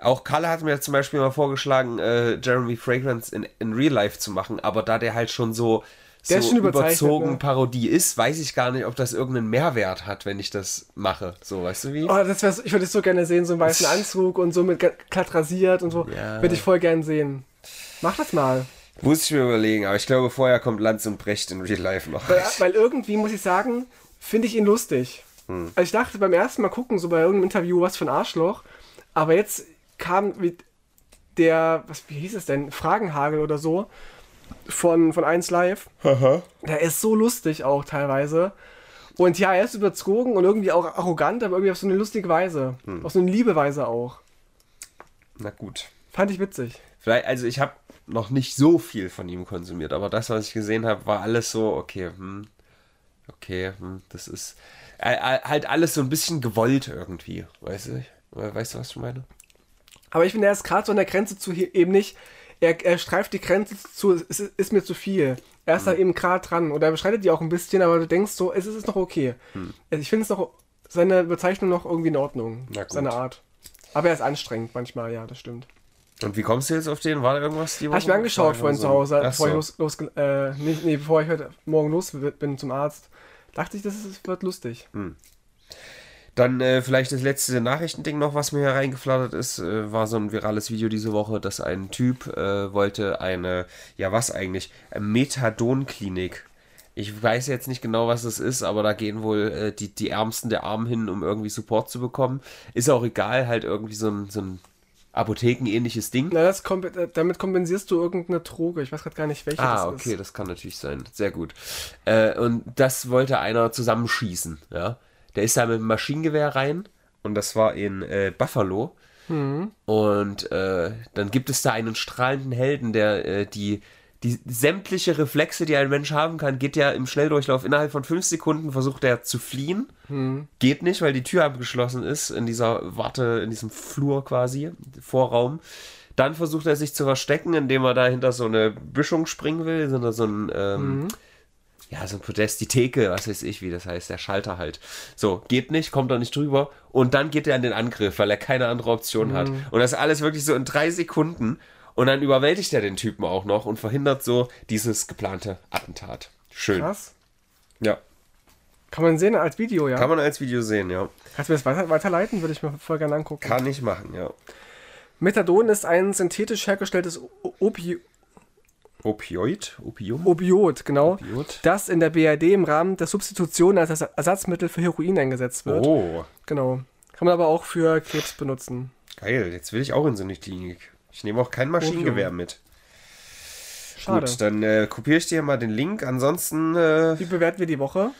Auch Kalle hat mir zum Beispiel mal vorgeschlagen, äh, Jeremy Fragrance in, in Real Life zu machen, aber da der halt schon so, Der ist so überzeichnet, überzogen ne? Parodie ist, weiß ich gar nicht, ob das irgendeinen Mehrwert hat, wenn ich das mache. So, weißt du wie? Oh, das wär's, ich würde es so gerne sehen, so einen weißen Anzug und so mit glatt rasiert und so. Ja. Würde ich voll gern sehen. Mach das mal. Muss ich mir überlegen, aber ich glaube, vorher kommt Lanz und Brecht in Real Life noch. Weil, weil irgendwie, muss ich sagen, finde ich ihn lustig. Hm. Also ich dachte beim ersten Mal gucken, so bei irgendeinem Interview, was für ein Arschloch. Aber jetzt kam mit der, was, wie hieß es denn, Fragenhagel oder so, von, von 1 Live. Der ist so lustig auch teilweise. Und ja, er ist überzogen und irgendwie auch arrogant, aber irgendwie auf so eine lustige Weise. Hm. Auf so eine liebe Weise auch. Na gut. Fand ich witzig. Vielleicht, also ich habe noch nicht so viel von ihm konsumiert, aber das, was ich gesehen habe, war alles so, okay, hm, okay, hm, das ist äh, halt alles so ein bisschen gewollt irgendwie, weißt du? Weißt du, was ich meine? Aber ich finde, er ist gerade so an der Grenze zu hier eben nicht. Er, er streift die Grenze zu, es ist, ist mir zu viel. Er ist da eben gerade dran und er beschreitet die auch ein bisschen, aber du denkst so, es ist noch okay. Also ich finde es noch, seine Bezeichnung noch irgendwie in Ordnung. Seine Art. Aber er ist anstrengend manchmal, ja, das stimmt. Und wie kommst du jetzt auf den? War da irgendwas die Habe ich mir angeschaut vorhin zu Hause, Ach bevor, so. ich los, los, äh, nee, nee, bevor ich heute Morgen los bin zum Arzt. Dachte ich, das ist, wird lustig. Dann äh, vielleicht das letzte Nachrichtending noch, was mir hier reingeflattert ist, äh, war so ein virales Video diese Woche, dass ein Typ äh, wollte eine, ja was eigentlich, Methadonklinik. Ich weiß jetzt nicht genau, was das ist, aber da gehen wohl äh, die, die Ärmsten der Armen hin, um irgendwie Support zu bekommen. Ist auch egal, halt irgendwie so ein, so ein Apothekenähnliches Ding. Na, das komp äh, damit kompensierst du irgendeine Droge. Ich weiß gerade gar nicht, welche Ah, das okay, ist. das kann natürlich sein. Sehr gut. Äh, und das wollte einer zusammenschießen, ja. Der ist da mit dem Maschinengewehr rein und das war in äh, Buffalo. Und äh, dann gibt es da einen strahlenden Helden, der äh, die, die sämtliche Reflexe, die ein Mensch haben kann, geht ja im Schnelldurchlauf innerhalb von fünf Sekunden, versucht er zu fliehen. Geht nicht, weil die Tür abgeschlossen ist in dieser Warte, in diesem Flur quasi, Vorraum. Dann versucht er sich zu verstecken, indem er da hinter so eine Büschung springen will, hinter so ein, ähm, ja, so ein Podest, die Theke, was weiß ich, wie das heißt, der Schalter halt. So, geht nicht, kommt er nicht drüber und dann geht er an den Angriff, weil er keine andere Option hat. Und das alles wirklich so in drei Sekunden und dann überwältigt er den Typen auch noch und verhindert so dieses geplante Attentat. Schön. Krass. Ja, Kann man sehen als Video, ja. kann man als Video sehen, ja. Kannst du mir das weiter, weiterleiten? Würde ich mir voll gerne angucken. Kann ich machen, ja. Methadon ist ein synthetisch hergestelltes Opi Opioid? Opium? Opiot, genau, Opiot. das in der BRD im Rahmen der Substitution als Ersa- Ersatzmittel für Heroin eingesetzt wird. Oh, Genau. Kann man aber auch für Krebs benutzen. geil. Jetzt will ich auch in so eine Klinik. Ich nehme auch kein Maschinengewehr mit. Schade. Gut, dann äh, kopiere ich dir mal den Link. Ansonsten, äh, Wie bewerten wir die Woche?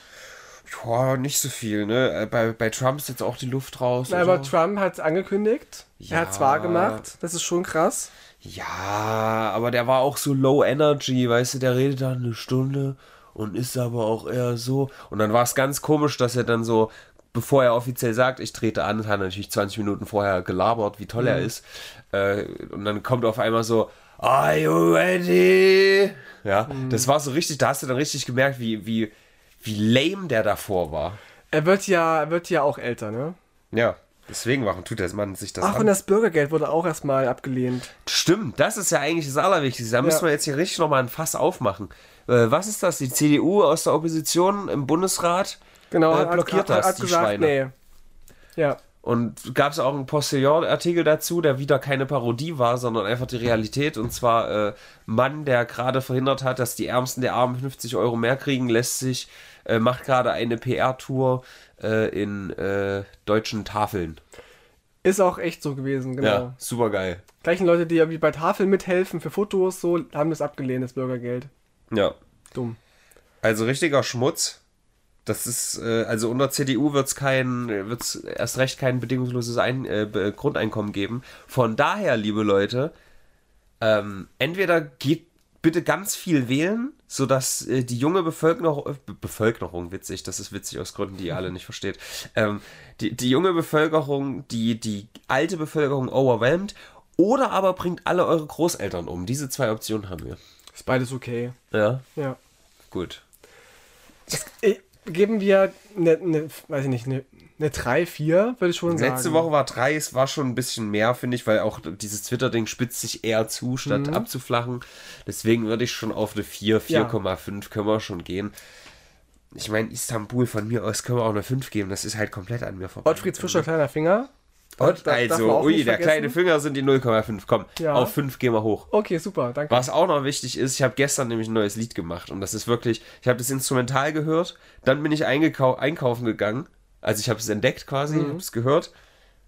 boah, nicht so viel, ne? Äh, Bei, bei Trump ist jetzt auch die Luft raus. Na, aber Trump hat es angekündigt. Ja. Er hat es wahr gemacht. Das ist schon krass. Ja, aber der war auch so low energy, weißt du, der redet dann eine Stunde und ist aber auch eher so. Und dann war es ganz komisch, dass er dann so, bevor er offiziell sagt, ich trete an, hat er natürlich 20 Minuten vorher gelabert, wie toll er ist. Äh, und dann kommt auf einmal so, Are you ready? Ja, das war so richtig, da hast du dann richtig gemerkt, wie, wie, wie lame der davor war. Er wird ja, er wird ja auch älter, ne? Ja, deswegen, warum tut der Mann sich das Ach, an? und das Bürgergeld wurde auch erstmal abgelehnt. Stimmt, das ist ja eigentlich das Allerwichtigste. Da müssen wir jetzt hier richtig nochmal ein Fass aufmachen. Äh, was ist das? Die CDU aus der Opposition im Bundesrat Genau, äh, blockiert das, hat die gesagt, Schweine. nee. Ja, Und gab es auch einen Postillon-Artikel dazu, der wieder keine Parodie war, sondern einfach die Realität. Und zwar äh, Mann, der gerade verhindert hat, dass die Ärmsten der Armen 50 Euro mehr kriegen, lässt sich, äh, macht gerade eine PR-Tour äh, in äh, deutschen Tafeln. ist auch echt so gewesen, genau. Ja, super geil. Gleichen Leute, die irgendwie bei Tafeln mithelfen für Fotos, so, haben das abgelehnt, das Bürgergeld. Ja. Dumm. Also richtiger Schmutz. Das ist, äh, also unter CDU wird es kein, wird's erst recht kein bedingungsloses Ein äh, Grundeinkommen geben. Von daher, liebe Leute, ähm, entweder geht bitte ganz viel wählen, sodass äh, die junge Bevölkerung, äh, Be- Bevölkerung, witzig, das ist witzig aus Gründen, die ihr alle nicht versteht, ähm, die, die junge Bevölkerung, die, die alte Bevölkerung overwhelmt, oder aber bringt alle eure Großeltern um. Diese zwei Optionen haben wir. Ist beides okay. Ja, Ja. gut. Eh, Geben wir eine, eine weiß ich nicht, eine, eine 3, 4, würde ich schon sagen. Letzte Woche war drei, es war schon ein bisschen mehr, finde ich, weil auch dieses Twitter-Ding spitzt sich eher zu, statt Mhm. abzuflachen. Deswegen würde ich schon auf eine 4, 4,5 können wir schon gehen. Ich meine, Istanbul von mir aus können wir auch eine 5 geben, das ist halt komplett an mir vorbei. Ottfrieds Fischer, kleiner Finger. Man also, ui, der kleine Finger sind die 0,5. Komm, Ja. auf 5 gehen wir hoch. Okay, super, danke. Was auch noch wichtig ist, ich habe gestern nämlich ein neues Lied gemacht und das ist wirklich, ich habe das Instrumental gehört, dann bin ich einkaufen gegangen, also ich habe es entdeckt quasi, Mhm. habe es gehört,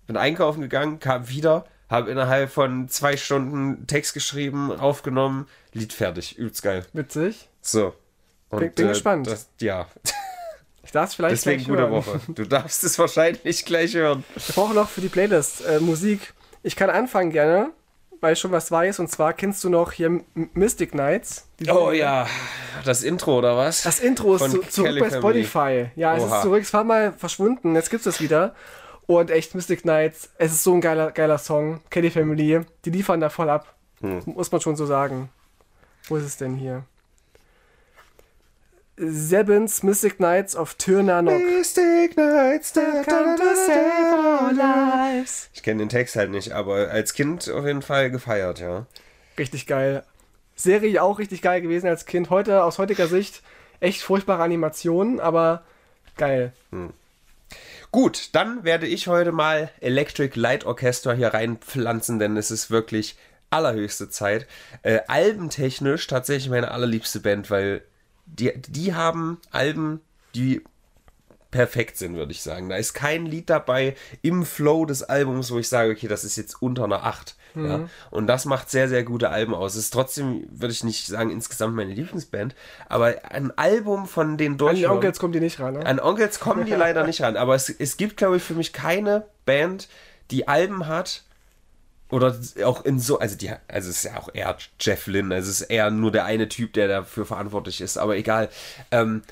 bin einkaufen gegangen, kam wieder, habe innerhalb von zwei Stunden Text geschrieben, aufgenommen, Lied fertig, übelst geil. Witzig. So. Und, Bin- bin gespannt. Das, ja, Ich darf es vielleicht deswegen gleich gute hören. Woche. Du darfst es wahrscheinlich gleich hören. Ich brauche noch für die Playlist äh, Musik. Ich kann anfangen gerne. Weil ich schon was weiß. Und zwar kennst du noch hier Mystic Knights. Oh ja, das Intro oder was? Das Intro ist zu, zurück bei. Spotify. Ja, es Oha. ist zurück. Es war mal verschwunden. Jetzt gibt es es wieder. Und echt Mystic Knights. Es ist so ein geiler, geiler Song. Kelly Family. Die liefern da voll ab. Hm. Muss man schon so sagen. Wo ist es denn hier? Sebens Mystic Knights of Tyrnanok. Mystic Knights, da, da, lives. Ich kenne den Text halt nicht, aber als Kind auf jeden Fall gefeiert, ja. Richtig geil. Serie auch richtig geil gewesen als Kind. Heute, aus heutiger Sicht, echt furchtbare Animationen, aber geil. Gut, dann werde ich heute mal Electric Light Orchestra hier reinpflanzen, denn es ist wirklich allerhöchste Zeit. Äh, albentechnisch tatsächlich meine allerliebste Band, weil die, die haben Alben, die perfekt sind, würde ich sagen. Da ist kein Lied dabei im Flow des Albums, wo ich sage, okay, das ist jetzt unter einer 8. Ja? Und das macht sehr, sehr gute Alben aus. Es ist trotzdem, würde ich nicht sagen, insgesamt meine Lieblingsband, aber ein Album von den An die. Onkels kommt die nicht ran, ne? An Onkels kommen die leider nicht ran, aber es, es gibt, glaube ich, für mich keine Band, die Alben hat oder auch in so, also die, also es ist ja auch eher Jeff Lynne, also es ist eher nur der eine Typ, der dafür verantwortlich ist, aber egal. Ähm,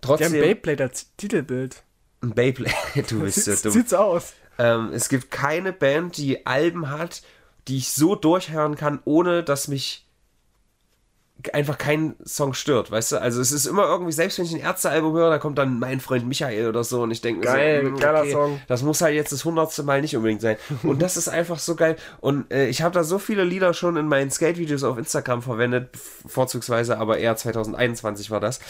trotzdem, Beyblade als Titelbild. ein Beyblade, *laughs* du bist so dumm. sieht so aus. Ähm, es gibt keine Band, die Alben hat, die ich so durchhören kann, ohne dass mich einfach kein Song stört, weißt du? Also es ist immer irgendwie, selbst wenn ich ein Ärztealbum höre, da kommt dann mein Freund Michael oder so und ich denke Geil, so, hm, geiler Song. das muss halt jetzt das hundertste Mal nicht unbedingt sein. Und das ist einfach so geil. Und äh, ich habe da so viele Lieder schon in meinen Skate-Videos auf Instagram verwendet, vorzugsweise, aber eher 2021 war das.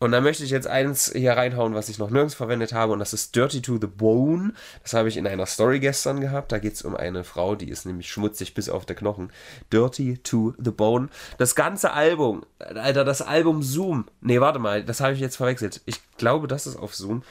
Und da möchte ich jetzt eins hier reinhauen, was ich noch nirgends verwendet habe, und das ist Dirty to the Bone. Das habe ich in einer Story gestern gehabt. Da geht es um eine Frau, die ist nämlich schmutzig bis auf der Knochen. Dirty to the Bone. Das ganze Album, Alter, das Album Zoom. Nee, warte mal, das habe ich jetzt verwechselt. Ich glaube, das ist auf Zoom.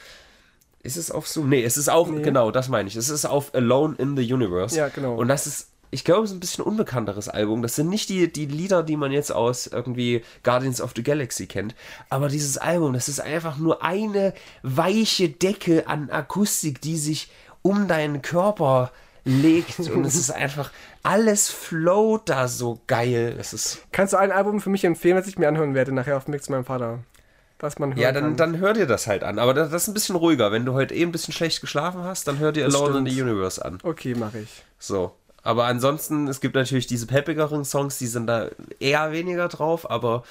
Ist es auf Zoom? Nee, es ist auch, genau, das meine ich. Es ist auf Alone in the Universe. Ja, genau. Und das ist, ich glaube, es ist ein bisschen unbekannteres Album. Das sind nicht die, die Lieder, die man jetzt aus irgendwie Guardians of the Galaxy kennt. Aber dieses Album, das ist einfach nur eine weiche Decke an Akustik, die sich um deinen Körper legt. *laughs* Und es ist einfach, alles float da so geil. Das ist, Kannst du ein Album für mich empfehlen, was ich mir anhören werde, nachher auf dem Mix zu meinem Vater? Was man hören ja, dann, kann. dann hör dir das halt an. Aber das, das ist ein bisschen ruhiger. Wenn du heute eh ein bisschen schlecht geschlafen hast, dann hör dir Das Alone in stimmt. the Universe an. Okay, mache ich. So. Aber ansonsten, es gibt natürlich diese peppigeren Songs, die sind da eher weniger drauf, aber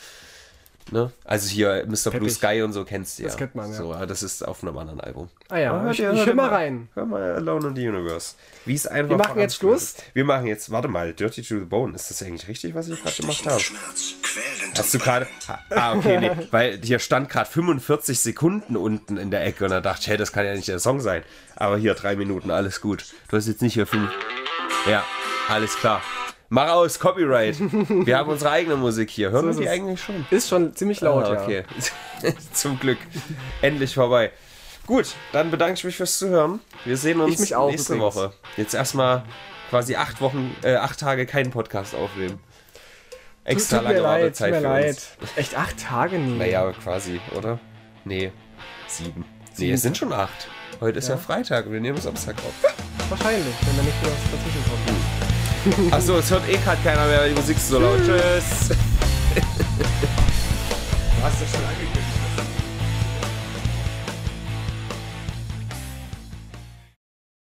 ne? Also hier Mr. Blue Peppig. Sky und so kennst du ja. Das kennt man, ja. So, das ist auf einem anderen Album. Ah ja, hör ich, dir- ich hör mal rein. Hör mal Alone in the Universe. Wie es einfach Wir machen jetzt. Schluss. Wir machen jetzt, warte mal, Dirty to the Bone. Ist das eigentlich richtig, was ich gerade gemacht habe? Schmerz, Hast du gerade. Ah, okay, nee. *laughs* Weil hier stand gerade 45 Sekunden unten in der Ecke und da dachte ich, hey, das kann ja nicht der Song sein. Aber hier drei Minuten, alles gut. Du hast jetzt nicht hier fünf. Ja, alles klar. Mach aus, Copyright. Wir haben unsere eigene Musik hier. Hören So wir die eigentlich schon? Ist schon ziemlich laut, Ah, ja. okay. *laughs* Zum Glück. Endlich vorbei. Gut, dann bedanke ich mich fürs Zuhören. Wir sehen uns Ich mich auch nächste übrigens. Woche. Jetzt erstmal quasi acht Wochen, äh, acht Tage keinen Podcast aufnehmen. Extra mir lange tut Wartezeit mir für leid. uns. Echt acht Tage nie. Naja, quasi, oder? Nee, sieben. Nee, Sieben. es sind schon acht. Heute ist ja, Ja. Freitag und wir nehmen Samstag auf. Wahrscheinlich, wenn da nicht mehr was dazwischen kommt. Achso, es hört eh gerade keiner mehr, weil die Musik so laut. Tschüss. Du hast das schon angekündigt.